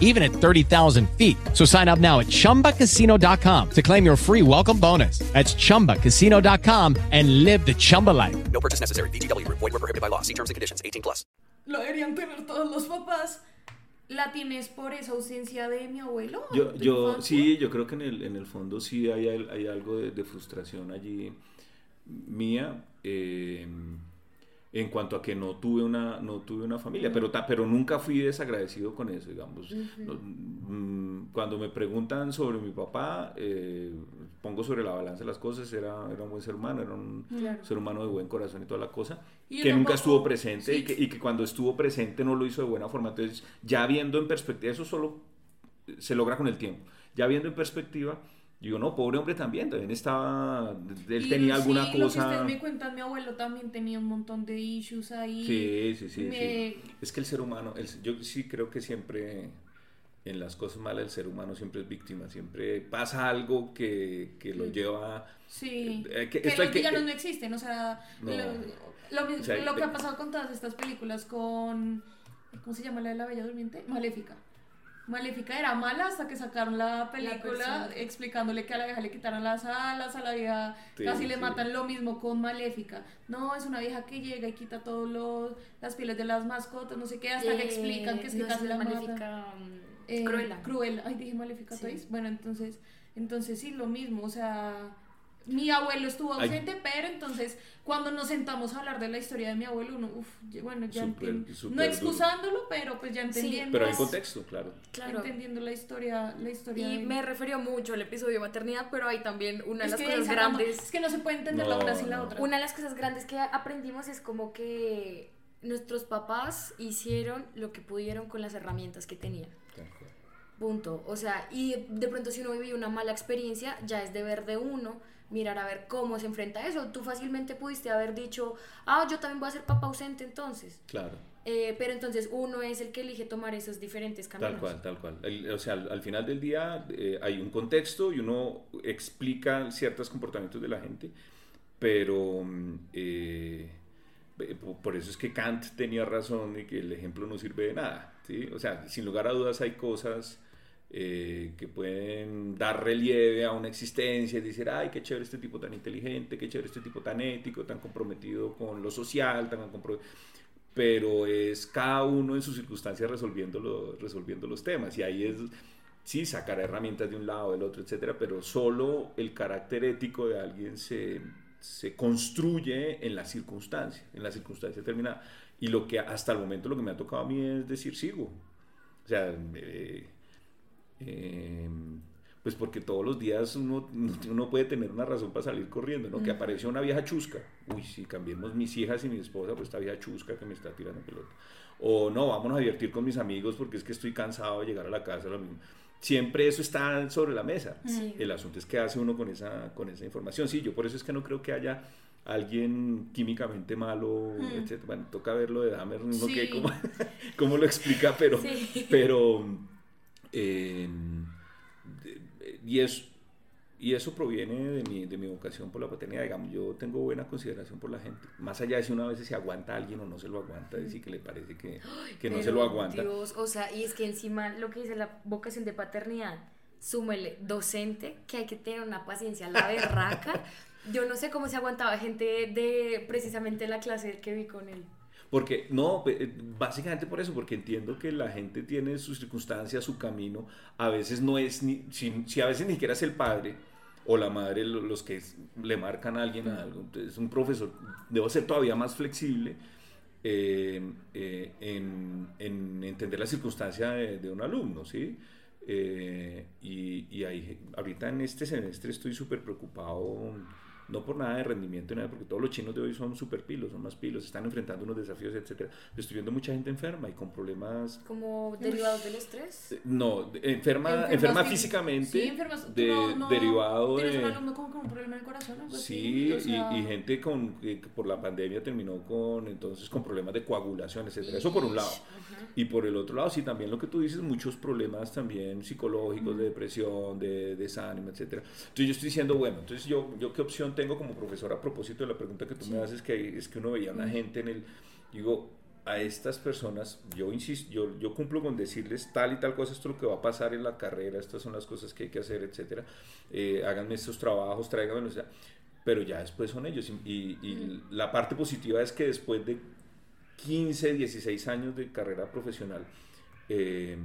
Speaker 6: even at 30,000 feet. So sign up now at chumbacasino.com to claim your free welcome bonus. That's chumbacasino.com and live the Chumba life.
Speaker 7: No purchase necessary. VGW Group. Void were prohibited by law. See terms and conditions. 18 plus.
Speaker 2: lo deberían tener todos los papás, ¿la tienes por esa ausencia de mi abuelo?
Speaker 1: Yo, yo sí, yo creo que en el, en el fondo sí hay, hay algo de, de frustración allí mía eh, en cuanto a que no tuve una, no tuve una familia, pero, ta- pero nunca fui desagradecido con eso, digamos. No, mm, cuando me preguntan sobre mi papá, eh, pongo sobre la balanza las cosas, era, era un buen ser humano, era un
Speaker 2: Claro.
Speaker 1: ser humano de buen corazón y toda la cosa, que nunca estuvo presente
Speaker 2: sí.
Speaker 1: y, que, y que cuando estuvo presente no lo hizo de buena forma. Entonces, ya viendo en perspectiva, eso solo se logra con el tiempo. Ya viendo en perspectiva, digo, no, pobre hombre también, también estaba, él
Speaker 2: Y
Speaker 1: tenía
Speaker 2: sí,
Speaker 1: alguna
Speaker 2: Lo que
Speaker 1: cosa...
Speaker 2: ustedes me cuentan, mi abuelo también tenía un montón de issues ahí.
Speaker 1: Sí, sí, sí,
Speaker 2: Me-
Speaker 1: sí. Es que el ser humano, el- yo sí creo que siempre en las cosas malas el ser humano siempre es víctima, siempre pasa algo que, que lo lleva...
Speaker 2: Sí,
Speaker 1: Eh, que
Speaker 2: que,
Speaker 1: esto
Speaker 2: los villanos
Speaker 1: que-
Speaker 2: no existen, o sea,
Speaker 1: No.
Speaker 2: lo, lo mi-
Speaker 1: O sea,
Speaker 2: lo que ha pasado con todas estas películas con, ¿cómo se llama la de la Bella Durmiente? Maléfica. Maléfica era mala hasta que sacaron la película explicándole que a la vieja le quitaron las alas, a la vieja
Speaker 1: Sí,
Speaker 2: casi le
Speaker 1: sí.
Speaker 2: matan lo mismo con Maléfica. No, es una vieja que llega y quita todas las pieles de las mascotas, no sé qué, hasta que
Speaker 5: Eh,
Speaker 2: explican que es que
Speaker 5: no,
Speaker 2: casi la
Speaker 5: maléfica.
Speaker 2: Eh,
Speaker 5: Cruella.
Speaker 2: Cruella. Ay, dije Maléfica
Speaker 5: Sí.
Speaker 2: Toys. Bueno, entonces, entonces sí, lo mismo. O sea, mi abuelo estuvo
Speaker 1: Ay.
Speaker 2: ausente, pero entonces cuando nos sentamos a hablar de la historia de mi abuelo, uno, uff, bueno, ya entiendo. No
Speaker 1: duro.
Speaker 2: excusándolo, pero pues ya entendiendo.
Speaker 1: Pero hay contexto, claro.
Speaker 5: Claro.
Speaker 2: Entendiendo la historia, la historia.
Speaker 5: Y
Speaker 2: de-
Speaker 5: me refirió mucho al episodio de maternidad, pero hay también una de las
Speaker 2: que
Speaker 5: cosas grandes.
Speaker 2: Es que no se puede entender la una sin la otra.
Speaker 5: Una de las cosas grandes que aprendimos es como que nuestros papás hicieron lo que pudieron con las herramientas que tenían. Punto. O sea, y de pronto si uno vivió una mala experiencia, ya es deber de uno mirar a ver cómo se enfrenta a eso. Tú fácilmente pudiste haber dicho, ah, yo también voy a ser papá ausente entonces.
Speaker 1: Claro.
Speaker 5: Eh, pero entonces uno es el que elige tomar esos diferentes caminos.
Speaker 1: Tal cual, tal cual. El- o sea, al, al final del día eh, hay un contexto y uno explica ciertos comportamientos de la gente, pero mm, eh, eh, po- por eso es que Kant tenía razón y que el ejemplo no sirve de nada. ¿sí? O sea, sin lugar a dudas hay cosas eh, que pueden dar relieve a una existencia y decir, ay, qué chévere este tipo tan inteligente, qué chévere este tipo tan ético, tan comprometido con lo social, tan comprometido pero es cada uno en sus circunstancias resolviendo, resolviendo los temas. Y ahí es, sí, sacar herramientas de un lado, del otro, etcétera, pero solo el carácter ético de alguien se, se construye en la circunstancia, en la circunstancia determinada. Y lo que hasta el momento lo que me ha tocado a mí es decir sigo. O sea, eh, eh, pues porque todos los días uno, uno puede tener una razón para salir corriendo, ¿no? Que apareció una vieja chusca. Uy, si cambiemos mis hijas y mi esposa, pues esta vieja chusca que me está tirando pelota. O no, vámonos a divertir con mis amigos porque es que estoy cansado de llegar a la casa, lo mismo. Siempre eso está sobre la mesa.
Speaker 5: Sí.
Speaker 1: El asunto es qué hace uno con esa, con esa información. Sí, yo por eso es que no creo que haya alguien químicamente malo, etcétera. Bueno, toca verlo de Dahmer, uno
Speaker 2: Sí.
Speaker 1: que cómo, cómo lo explica, pero,
Speaker 5: Sí.
Speaker 1: pero eh, y, es, y eso proviene de mi, de mi vocación por la paternidad. Digamos, yo tengo buena consideración por la gente. Más allá de si uno a veces se aguanta a alguien o no se lo aguanta, decir que le parece que, que no se
Speaker 5: Pero,
Speaker 1: lo aguanta.
Speaker 5: Dios, o sea, y es que encima lo que dice la vocación de paternidad, súmele docente, que hay que tener una paciencia la berraca. Yo no sé cómo se aguantaba gente de precisamente la clase que vi con él.
Speaker 1: Porque, no, eh, básicamente por eso, porque entiendo que la gente tiene sus circunstancias, su camino, a veces no es ni, si, si a veces ni siquiera es el padre o la madre lo- los que le marcan a alguien a algo, entonces un profesor debo ser todavía más flexible eh, eh, en, en entender la circunstancia de, de un alumno, ¿sí? Eh, y, y ahí, ahorita en este semestre estoy súper preocupado, no por nada de rendimiento, nada, porque todos los chinos de hoy son súper pilos, son más pilos, están enfrentando unos desafíos, etcétera. Estoy viendo mucha gente enferma y con problemas,
Speaker 5: Como derivados del estrés.
Speaker 1: eh, no, de- enferma, enferma
Speaker 2: fí-
Speaker 1: físicamente,
Speaker 2: Sí, enfermas.
Speaker 1: de-
Speaker 2: no- no-
Speaker 1: derivado
Speaker 2: ¿Tienes
Speaker 1: de...
Speaker 2: un alumno con, con un problema en el corazón? algo
Speaker 1: Sí,
Speaker 2: así? O sea,
Speaker 1: y, y gente con, que por la pandemia terminó con, entonces, con problemas de coagulación, etcétera. Eso por un lado. Y por el otro lado, sí, también lo que tú dices, muchos problemas también psicológicos, de depresión, de desánimo, etcétera. Entonces yo estoy diciendo, bueno, entonces yo, yo qué opción tengo como profesor a propósito de la pregunta que tú me haces, que es que uno veía a una gente en el, digo, a estas personas, yo insisto, yo, yo cumplo con decirles tal y tal cosa, esto es lo que va a pasar en la carrera, estas son las cosas que hay que hacer, etcétera. Eh, háganme estos trabajos, tráiganme, o sea, pero ya después son ellos. Y, y- y la parte positiva es que después de 15, 16 años de carrera profesional, eh,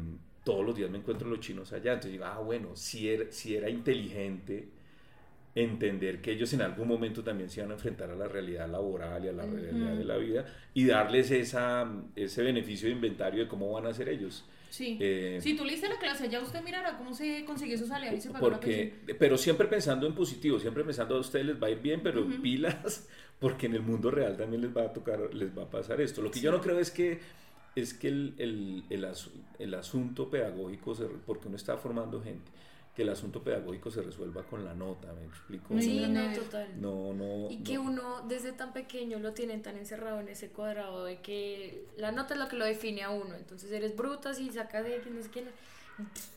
Speaker 1: todos los días me encuentro los chinos allá. Entonces digo, ah, bueno, si era, si era inteligente entender que ellos en algún momento también se iban a enfrentar a la realidad laboral y a la realidad de la vida y darles esa, ese beneficio de inventario de cómo van a ser ellos.
Speaker 2: Sí.
Speaker 1: Eh,
Speaker 2: si tú le diste la clase, ya usted mirará cómo se paga la pensión.
Speaker 1: porque, pero siempre pensando en positivo, siempre pensando a ustedes les va a ir bien, pero pilas, porque en el mundo real también les va a tocar, les va a pasar esto. Lo que yo no creo es que es que el, el, el, asu- el asunto pedagógico, porque uno está formando gente, que el asunto pedagógico se resuelva con la nota, ¿me explico?
Speaker 5: Sí,
Speaker 2: no,
Speaker 5: no,
Speaker 2: no.
Speaker 5: total.
Speaker 1: No, no.
Speaker 5: Y que
Speaker 1: no.
Speaker 5: uno desde tan pequeño lo tienen tan encerrado en ese cuadrado de que la nota es lo que lo define a uno. Entonces eres bruta si sacas de quién es quién.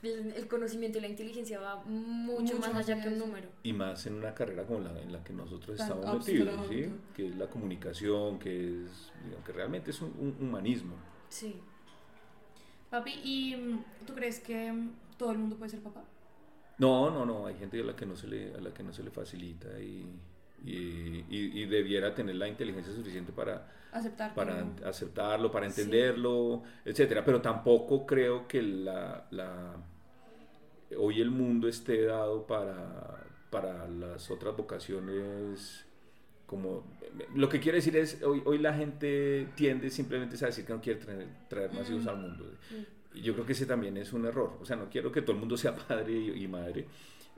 Speaker 5: El, conocimiento y la inteligencia va mucho,
Speaker 2: Mucho
Speaker 5: más allá que un número.
Speaker 1: Y más en una carrera como la en la que nosotros
Speaker 2: Tan
Speaker 1: estamos metidos. ¿sí? que es la comunicación, que es digamos, que realmente es un, un humanismo.
Speaker 5: Sí.
Speaker 2: Papi, ¿y mm, tú crees que mm, todo el mundo puede ser papá?
Speaker 1: No, no, no, hay gente a la que no se le, a la que no se le facilita y, y, y- y debiera tener la inteligencia suficiente para,
Speaker 2: Aceptar.
Speaker 1: para aceptarlo, para entenderlo, etcétera. Pero tampoco creo que la, la- hoy el mundo esté dado para, para las otras vocaciones como lo que quiere decir es hoy, hoy la gente tiende simplemente a decir que no quiere traer, traer más hijos al mundo yo creo que ese también es un error o sea no quiero que todo el mundo sea padre y, madre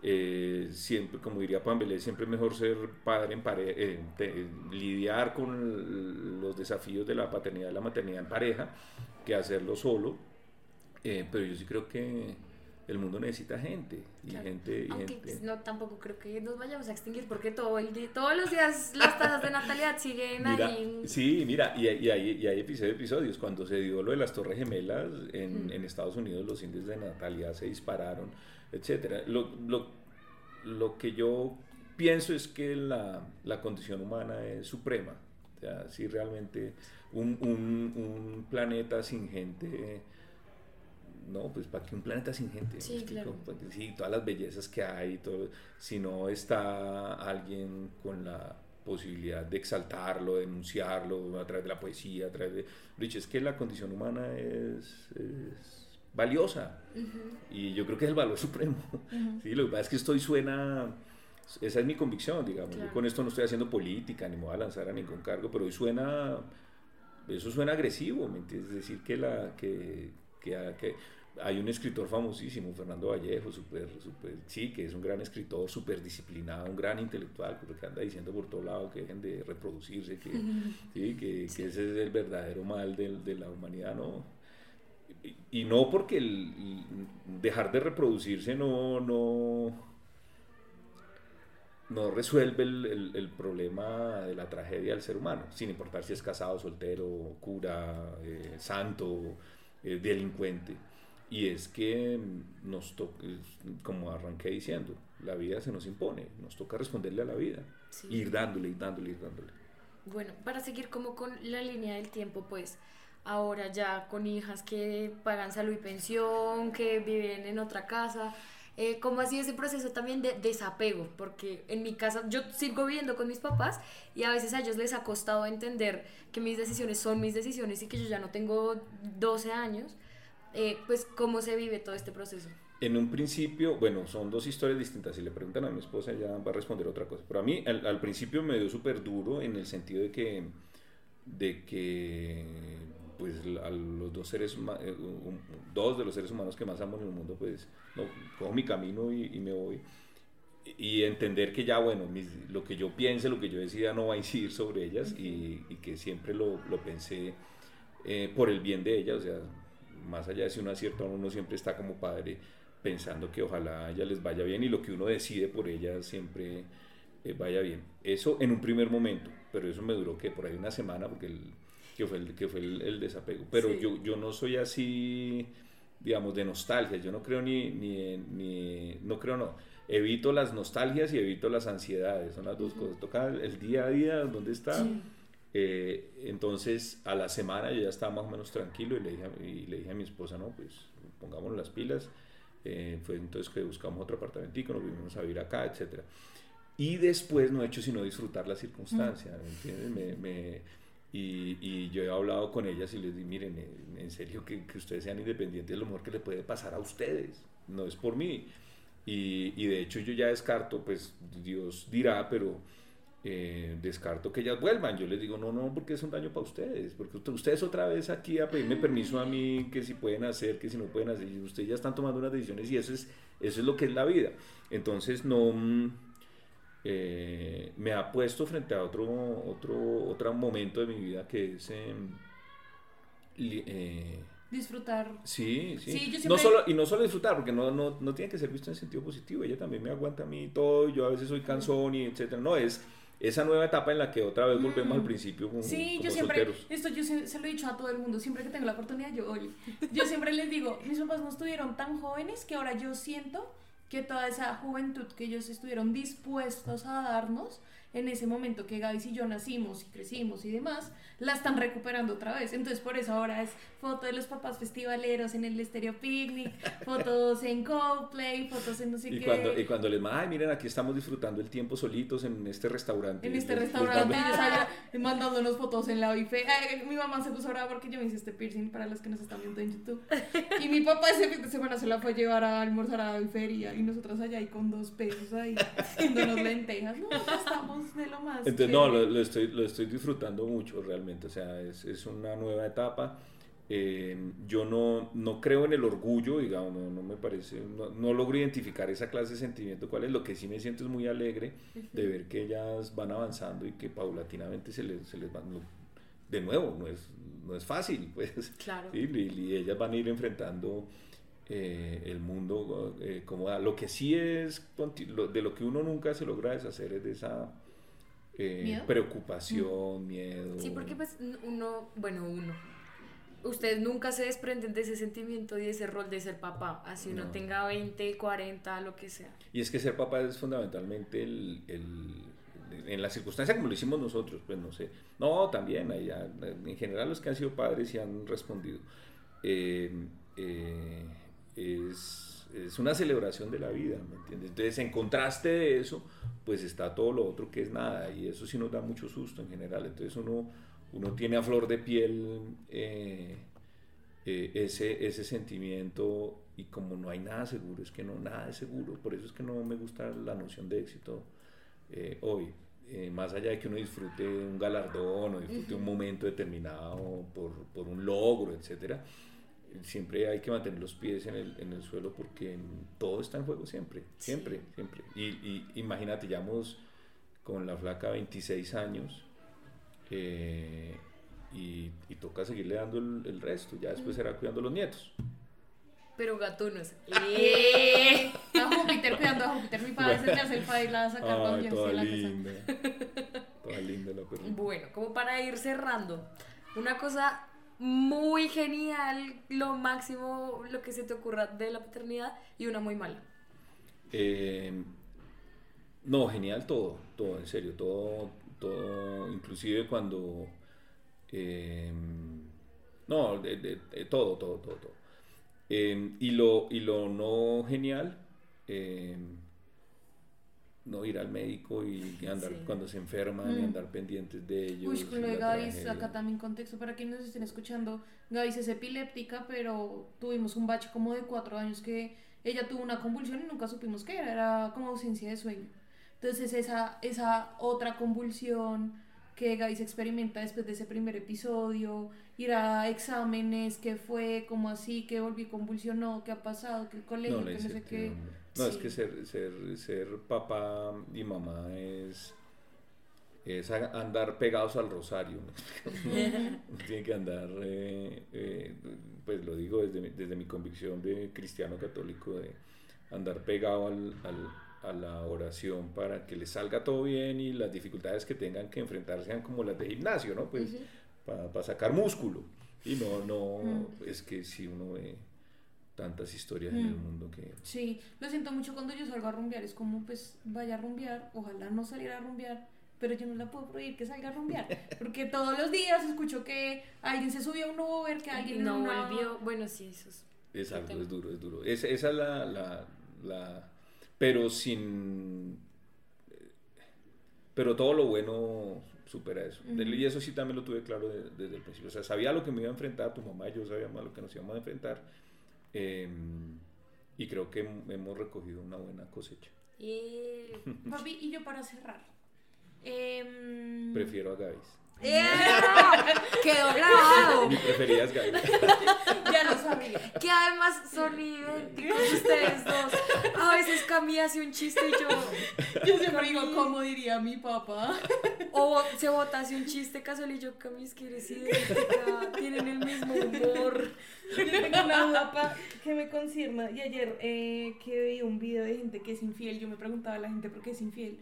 Speaker 1: eh, siempre, como diría Pambelé, siempre es mejor ser padre en pareja, eh, lidiar con los desafíos de la paternidad y la maternidad en pareja, que hacerlo solo. Eh, pero yo sí creo que el mundo necesita gente y
Speaker 5: Claro.
Speaker 1: gente y
Speaker 5: Aunque
Speaker 1: gente.
Speaker 5: pues, no, tampoco creo que nos vayamos a extinguir porque todo el día, todos los días las tasas de natalidad siguen
Speaker 1: Mira,
Speaker 5: ahí.
Speaker 1: sí, mira, y, y hay, y hay episodios. Cuando se dio lo de las Torres Gemelas en, en Estados Unidos, los índices de natalidad se dispararon, etcétera. Lo, lo, lo que yo pienso es que la, la condición humana es suprema. O sea, si realmente un, un, un planeta sin gente. No, pues para que un planeta sin gente.
Speaker 5: Sí, claro.
Speaker 1: Pues, sí, todas las bellezas que hay, todo, si no está alguien con la posibilidad de exaltarlo, de denunciarlo a través de la poesía, a través de... Rich, es que la condición humana es, es valiosa y yo creo que es el valor supremo. ¿sí? Lo que pasa es que esto hoy suena... Esa es mi convicción, digamos. Yo con esto no estoy haciendo política, ni me voy a lanzar a ningún cargo, pero hoy suena... Eso suena agresivo, ¿me entiendes? Es decir, que, la, que, que, que hay un escritor famosísimo, Fernando Vallejo, super, super, sí, que es un gran escritor, súper disciplinado, un gran intelectual, pero que anda diciendo por todo lado que dejen de reproducirse, que, sí, que, que ese es el verdadero mal de, de la humanidad, ¿no? Y, y no porque el, dejar de reproducirse no, no, no resuelve el, el- el problema de la tragedia del ser humano, sin importar si es casado, soltero, cura, eh, santo, eh, delincuente. Y es que nos toca, como arranqué diciendo, la vida se nos impone, nos toca responderle a la vida,
Speaker 5: Sí.
Speaker 1: ir dándole, ir dándole, ir dándole.
Speaker 5: Bueno, para seguir como con la línea del tiempo, pues ahora ya con hijas que pagan salud y pensión, que viven en otra casa, eh, ¿cómo ha sido ese proceso también de desapego? Porque en mi casa yo sigo viviendo con mis papás y a veces a ellos les ha costado entender que mis decisiones son mis decisiones y que yo ya no tengo 12 años. Eh, pues, ¿cómo se vive todo este proceso?
Speaker 1: En un principio, bueno, son dos historias distintas. Si le preguntan a mi esposa, ella va a responder otra cosa. Pero a mí, al, al principio me dio súper duro en el sentido de que, de que pues, a los dos seres, eh, dos de los seres humanos que más amo en el mundo, pues, no, cojo mi camino y, y me voy. Y entender que ya, bueno, mis- lo que yo piense, lo que yo decida no va a incidir sobre ellas y, y que siempre lo, lo pensé eh, por el bien de ellas, o sea, más allá de si uno acierta o no, uno siempre está como padre pensando que ojalá a ellas les vaya bien y lo que uno decide por ellas siempre eh, vaya bien. Eso en un primer momento, pero eso me duró que por ahí una semana porque el, que fue el, que fue el, el desapego. Pero
Speaker 5: Sí.
Speaker 1: yo, yo no soy así, digamos, de nostalgia, yo no creo ni, ni, ni, no creo no, evito las nostalgias y evito las ansiedades, son las dos cosas. Toca el día a día, dónde está. Eh, entonces a la semana yo ya estaba más o menos tranquilo y le dije, a- y le dije a mi esposa, no, pues pongámonos las pilas. Eh, fue entonces que buscamos otro apartamentico, nos vinimos a vivir acá, etc. Y después no he hecho sino disfrutar la circunstancia, ¿me entiendes? Me- me- y, y yo he hablado con ellas y les di, miren, en, serio que, que ustedes sean independientes es lo mejor que le puede pasar a ustedes, no es por mí. Y, y de hecho yo ya descarto, pues Dios dirá, pero eh, descarto que ellas vuelvan. Yo les digo, no, no, porque es un daño para ustedes, porque usted- ustedes otra vez aquí a pedirme permiso a mí, que si pueden hacer, que si no pueden hacer, y ustedes ya están tomando unas decisiones y eso es, eso es lo que es la vida. Entonces no... mm, eh, me ha puesto frente a otro, otro, otro momento de mi vida que es... li- eh,
Speaker 2: Disfrutar.
Speaker 1: Sí, sí.
Speaker 2: Sí, yo
Speaker 1: no
Speaker 2: siempre-
Speaker 1: solo, y no solo disfrutar, porque no, no, no tiene que ser visto en sentido positivo. Ella también me aguanta a mí todo, yo a veces soy cansón y etcétera. No, es esa nueva etapa en la que otra vez volvemos al principio como,
Speaker 2: Sí,
Speaker 1: como
Speaker 2: yo siempre,
Speaker 1: solteros.
Speaker 2: esto yo se, se lo he dicho a todo el mundo, siempre que tengo la oportunidad, yo oye, yo siempre les digo, mis papás no estuvieron tan jóvenes que ahora yo siento que toda esa juventud que ellos estuvieron dispuestos a darnos en ese momento que Gaby y yo nacimos y crecimos y demás, la están recuperando otra vez. Entonces por eso ahora es foto de los papás festivaleros en el Estéreo Picnic, fotos en Coldplay, fotos en no sé
Speaker 1: Y
Speaker 2: qué.
Speaker 1: cuando, y cuando les ay, miren, aquí estamos disfrutando el tiempo solitos en este restaurante.
Speaker 2: En este
Speaker 1: Les- les
Speaker 2: restaurante, ellos allá mandándonos fotos en la bife. Ay, mi mamá se puso brava porque yo me hice este piercing para los que nos están viendo en YouTube. Y mi papá ese fin de semana se la fue a llevar a almorzar a la feria y nosotros allá ahí con dos pesos ahí haciéndonos lentejas. No, estamos de lo más.
Speaker 1: Entonces, no, lo, lo estoy, lo estoy disfrutando mucho realmente, o sea, es, es una nueva etapa. Eh, yo no, no creo en el orgullo, digamos, no, no me parece, no, no logro identificar esa clase de sentimiento, cuál es, lo que sí me siento es muy alegre de ver que ellas van avanzando y que paulatinamente se les, se les van, no- de nuevo, no es, no es fácil, pues,
Speaker 5: Claro.
Speaker 1: ¿sí? y, y ellas van a ir enfrentando eh, el mundo eh, como da. Lo que sí es, de lo que uno nunca se logra deshacer es de esa eh,
Speaker 2: ¿Miedo?
Speaker 1: preocupación, miedo.
Speaker 5: Sí, porque pues uno, bueno, uno, ustedes nunca se desprenden de ese sentimiento y de ese rol de ser papá, así uno
Speaker 1: No.
Speaker 5: tenga 20, 40, lo que sea.
Speaker 1: Y es que ser papá es fundamentalmente el, el- en la circunstancia como lo hicimos nosotros, pues no sé. No, también, hay, ah, en general los que han sido padres y han respondido. Eh, eh, es, es una celebración de la vida, ¿me entiendes? Entonces, en contraste de eso, pues está todo lo otro que es nada, y eso sí nos da mucho susto en general. Entonces, uno, uno tiene a flor de piel eh, eh, ese, ese sentimiento, y como no hay nada seguro, es que no, nada es seguro. Por eso es que no me gusta la noción de éxito eh, hoy. Eh, más allá de que uno disfrute un galardón o disfrute un momento determinado por, por un logro, etcétera, siempre hay que mantener los pies en el, en el suelo porque todo está en juego siempre, siempre, siempre. Y, y imagínate, llevamos con la flaca 26 años eh, y, y toca seguirle dando el, el resto, ya después será cuidando los nietos.
Speaker 5: Pero gatunos.
Speaker 2: ¡Eh! A Júpiter, cuidando a Júpiter. Mi padre se le hace el padre y la va a sacar cuando yo
Speaker 1: toda
Speaker 2: en la casa.
Speaker 1: linda, toda linda la perrita.
Speaker 5: Bueno, como para ir cerrando, una cosa muy genial, lo máximo, lo que se te ocurra de la paternidad y una muy mala.
Speaker 1: Eh, no, genial todo, todo, en serio, todo, todo, inclusive cuando... eh, no, todo, todo, todo, todo. Eh, y, lo, y lo no genial, no ir al médico y, y andar
Speaker 5: Sí.
Speaker 1: cuando se enferman y
Speaker 2: Mm.
Speaker 1: andar pendientes de ellos.
Speaker 2: Uy, con
Speaker 1: y
Speaker 2: lo de Gaby, acá también contexto para quienes nos estén escuchando. Gaby es epiléptica, pero tuvimos un bache como de cuatro años que ella tuvo una convulsión y nunca supimos qué era, era como ausencia de sueño. Entonces esa, esa otra convulsión que Gaby se experimenta después de ese primer episodio, ir a exámenes, qué fue, cómo así, que volví convulsionó, qué ha pasado, que el colegio,
Speaker 1: No,
Speaker 2: que no sé qué.
Speaker 1: No, es que ser, ser, ser papá y mamá es, es andar pegados al rosario. ¿no? Tiene que andar, eh, eh, pues lo digo desde, mi- desde mi convicción de cristiano católico, de andar pegado al, al- a la oración para que les salga todo bien y las dificultades que tengan que enfrentar sean como las de gimnasio, ¿no? Pues para sacar músculo. Y no, no, es que si uno ve tantas historias en el
Speaker 2: Mm.
Speaker 1: mundo que...
Speaker 2: Sí, lo siento mucho cuando yo salgo a rumbear. Es como, pues, vaya a rumbear. Ojalá no saliera a rumbear. Pero yo no la puedo prohibir que salga a rumbear. Porque todos los días escucho que alguien se subió a un Uber, que alguien
Speaker 5: no
Speaker 2: una-
Speaker 5: volvió. Bueno, sí, eso es.
Speaker 1: Es algo, es duro, es duro. Es- esa es la, la, la- Pero sin... Pero todo lo bueno supera eso. Y eso sí también lo tuve claro de- desde el principio. O sea, sabía lo que me iba a enfrentar tu mamá y yo sabíamos a lo que nos íbamos a enfrentar. Eh, y creo que hem- hemos recogido una buena cosecha.
Speaker 5: Y...
Speaker 2: Papi, y yo para cerrar. Em,
Speaker 1: Prefiero a
Speaker 5: Quedó grabado.
Speaker 1: Mi preferida es Gaby.
Speaker 2: ya lo sabía.
Speaker 5: Que además son idénticos ustedes dos. A veces Cami hace un chiste y yo.
Speaker 2: Yo siempre digo, ¿cómo diría mi papá?
Speaker 5: O se bota hace un chiste casual y yo, Cami, es que eres idéntica. Tienen el mismo humor.
Speaker 2: Yo tengo una que me concierna. Y ayer eh, que vi un video de gente que es infiel, yo me preguntaba a la gente por qué es infiel.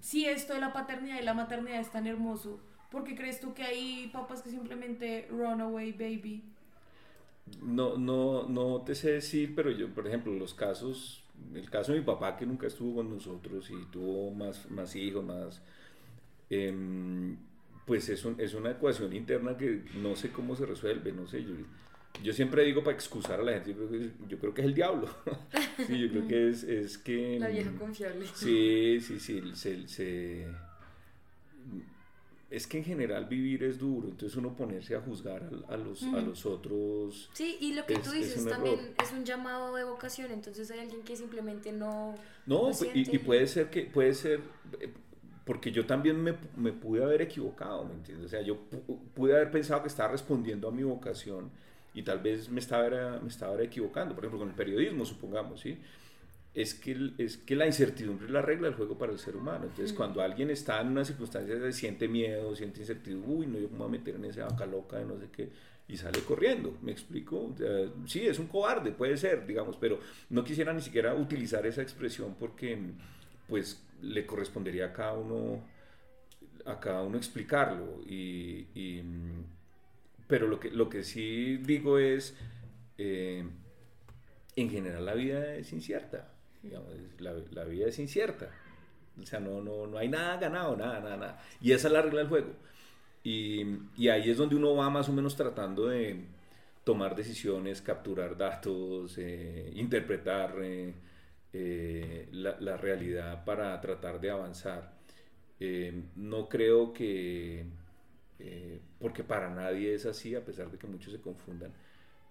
Speaker 2: Si esto de la paternidad y la maternidad es tan hermoso, ¿por qué crees tú que hay papás que simplemente run away baby?
Speaker 1: No, no, no te sé decir, pero yo, por ejemplo, los casos, el caso de mi papá que nunca estuvo con nosotros y tuvo más, más hijos, más, em, pues es, un- es una ecuación interna que no sé cómo se resuelve, no sé, yo, yo siempre digo para excusar a la gente, yo creo que, yo creo que es el diablo, sí, yo creo que es, es que...
Speaker 5: La vieja
Speaker 1: mm,
Speaker 5: confiable.
Speaker 1: Sí, sí, sí, se, se- es que en general vivir es duro, entonces uno ponerse a juzgar a, a los, a los otros.
Speaker 5: Sí, y lo que
Speaker 1: es-
Speaker 5: tú
Speaker 1: es
Speaker 5: dices también
Speaker 1: error.
Speaker 5: es un llamado de vocación, entonces hay alguien que simplemente no...
Speaker 1: No,
Speaker 5: lo
Speaker 1: y, y puede ser que, puede ser, eh, porque yo también me, me pude haber equivocado, ¿me entiendes? O sea, yo pu- pude haber pensado que estaba respondiendo a mi vocación y tal vez me estaba, me estaba equivocando, por ejemplo, con el periodismo, supongamos, ¿sí? Es que, es que la incertidumbre es la regla del juego para el ser humano. Entonces, cuando alguien está en una circunstancia, de siente miedo, siente incertidumbre, uy, no, yo me voy a meter en esa vaca loca de no sé qué, y sale corriendo, ¿me explico? Sí, es un cobarde, puede ser, digamos, pero no quisiera ni siquiera utilizar esa expresión porque, pues, le correspondería a cada uno, a cada uno explicarlo. Y, y, pero lo que, lo que sí digo es, eh, en general la vida es incierta, digamos, la, la vida es incierta. O sea, no, no, no hay nada ganado, nada, nada, nada. Y esa es la regla del juego. Y, y ahí es donde uno va más o menos tratando de tomar decisiones, capturar datos, eh, interpretar eh, eh, la, la realidad para tratar de avanzar. No creo que, eh, porque para nadie es así, a pesar de que muchos se confundan,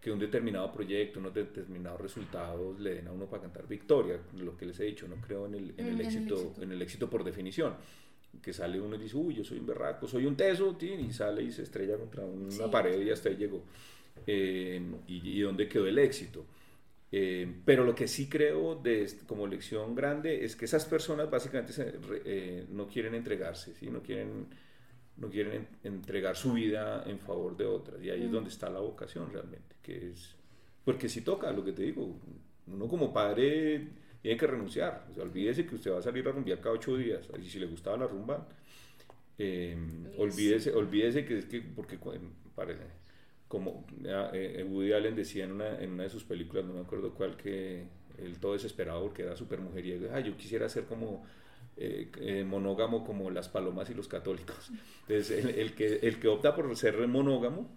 Speaker 1: que un determinado proyecto, unos determinados resultados le den a uno para cantar victoria. Lo que les he dicho, no creo en el, en el,
Speaker 2: En el
Speaker 1: éxito,
Speaker 2: éxito.
Speaker 1: en el éxito por definición. Que sale uno y dice, uy, yo soy un berraco, soy un teso, tin, y sale y se estrella contra una
Speaker 5: Sí.
Speaker 1: pared y hasta ahí llegó. Eh, y, y dónde quedó el éxito. Eh, pero lo que sí creo de, como lección grande es que esas personas básicamente se eh, no quieren entregarse, ¿sí? no quieren, no quieren en- entregar su vida en favor de otras. Y ahí es donde está la vocación realmente, que es, porque si toca, lo que te digo, uno como padre tiene que renunciar. O sea, olvídese que usted va a salir a rumbear cada ocho días. Y si le gustaba la rumba, eh, olvídese, olvídese que es que, porque cu- parece, como eh, eh, Woody Allen decía en una, en una de sus películas, no me acuerdo cuál, que él todo desesperado porque era súper mujeriego, ah, yo quisiera ser como eh, eh, monógamo como las palomas y los católicos. Entonces, el, el que, el que opta por ser monógamo,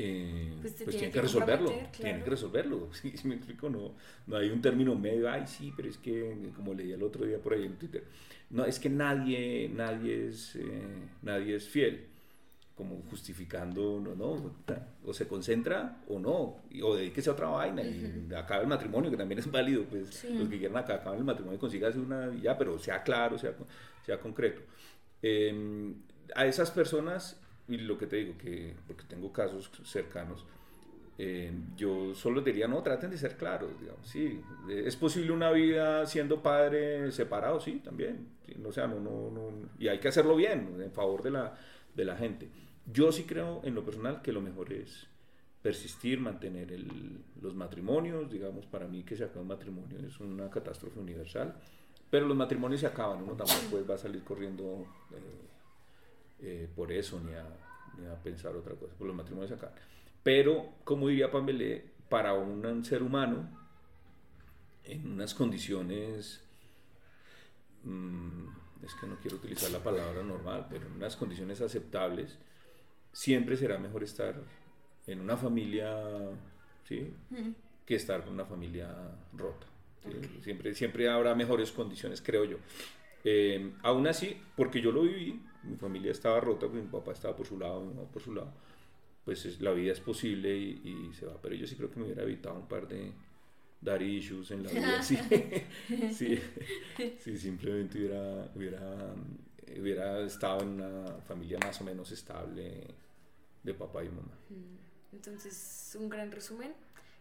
Speaker 1: eh,
Speaker 5: Pues
Speaker 1: pues, tiene que resolverlo,
Speaker 5: comprometer,
Speaker 1: tiene
Speaker 5: claro.
Speaker 1: que resolverlo, ¿sí, sí me explico? No, no hay un término medio, ay sí, pero es que, como leí el otro día por ahí en Twitter, no, es que nadie, nadie es, eh, nadie es fiel, como justificando, no, no, o se concentra o no, o dedíquese a otra vaina y acabe el matrimonio, que también es válido, pues los que quieran acá, acabar el matrimonio, consígase una, ya, pero sea claro, sea, sea concreto. Eh, a esas personas, y lo que te digo, que porque tengo casos cercanos, eh, yo solo diría, no, traten de ser claros, digamos, sí, es posible una vida siendo padre separado, sí, también, sí, no, o sea, no, no, no, y hay que hacerlo bien, en favor de la, de la gente. Yo sí creo, en lo personal, que lo mejor es persistir, mantener el- los matrimonios, digamos, para mí que se acabe un matrimonio es una catástrofe universal, pero los matrimonios se acaban, uno tampoco pues, va a salir corriendo eh, eh, por eso ni a, ni a pensar otra cosa, pues los matrimonios se acaban. Pero, como diría Pamela, para un ser humano, en unas condiciones, mm, es que no quiero utilizar la palabra normal, pero en unas condiciones aceptables, siempre será mejor estar en una familia, ¿sí? Que estar con una familia rota. ¿sí? Siempre, siempre habrá mejores condiciones, creo yo. Eh, aún así, porque yo lo viví, mi familia estaba rota, pues, mi papá estaba por su lado, mi mamá por su lado, pues es- la vida es posible y, y se va. Pero yo sí creo que me hubiera evitado un par de dar issues en la vida. Sí, sí, sí, simplemente hubiera, hubiera, hubiera estado en una familia más o menos estable de papá y mamá.
Speaker 5: Entonces, un gran resumen.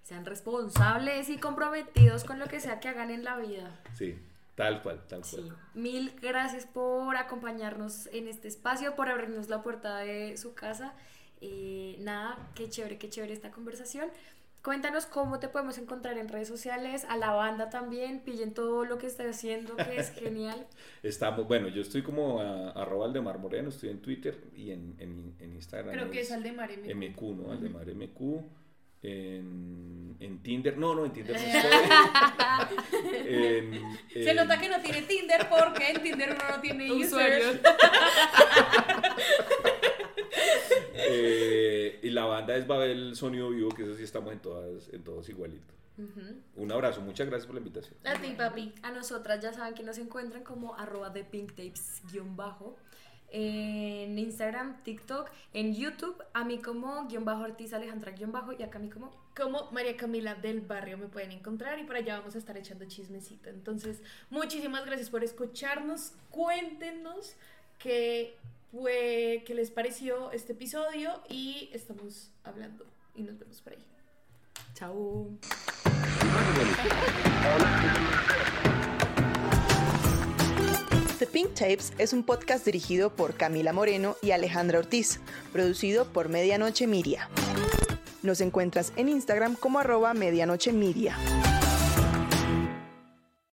Speaker 5: Sean responsables y comprometidos con lo que sea que hagan en la vida.
Speaker 1: Sí, tal cual, tal cual.
Speaker 5: Sí. Mil gracias por acompañarnos en este espacio, por abrirnos la puerta de su casa. Eh, nada, qué chévere, qué chévere esta conversación. Cuéntanos cómo te podemos encontrar en redes sociales, a la banda también, pillen todo lo que estás haciendo, que es genial.
Speaker 1: Estamos, bueno, yo estoy como a, arroba Aldemar Moreno, estoy en Twitter y en, en, en Instagram.
Speaker 2: Creo que es Aldemar MQ.
Speaker 1: MQ, ¿no? Aldemar MQ. En, en Tinder, no, no, en Tinder no estoy. En-
Speaker 2: Se nota que no tiene Tinder porque en Tinder uno no tiene
Speaker 5: Usuarios.
Speaker 1: eh, y la banda es Babel Sonido Vivo, que eso sí estamos en todas, en todos igualito. Un abrazo, muchas gracias por la invitación.
Speaker 2: A ti, papi.
Speaker 5: A nosotras ya saben que nos encuentran como arroba de pinktapes guion bajo. en Instagram, TikTok, en YouTube, a mí como guion bajo Ortiz Alejandra guion bajo y acá a mí como
Speaker 2: como María Camila del Barrio me pueden encontrar y por allá vamos a estar echando chismecito. Entonces, muchísimas gracias por escucharnos. Cuéntenos qué, fue, qué les pareció este episodio y estamos hablando y nos vemos por ahí.
Speaker 5: Chao.
Speaker 8: The Pink Tapes es un podcast dirigido por Camila Moreno y Alejandra Ortiz, producido por Medianoche Media. Nos encuentras en Instagram como arroba medianoche media.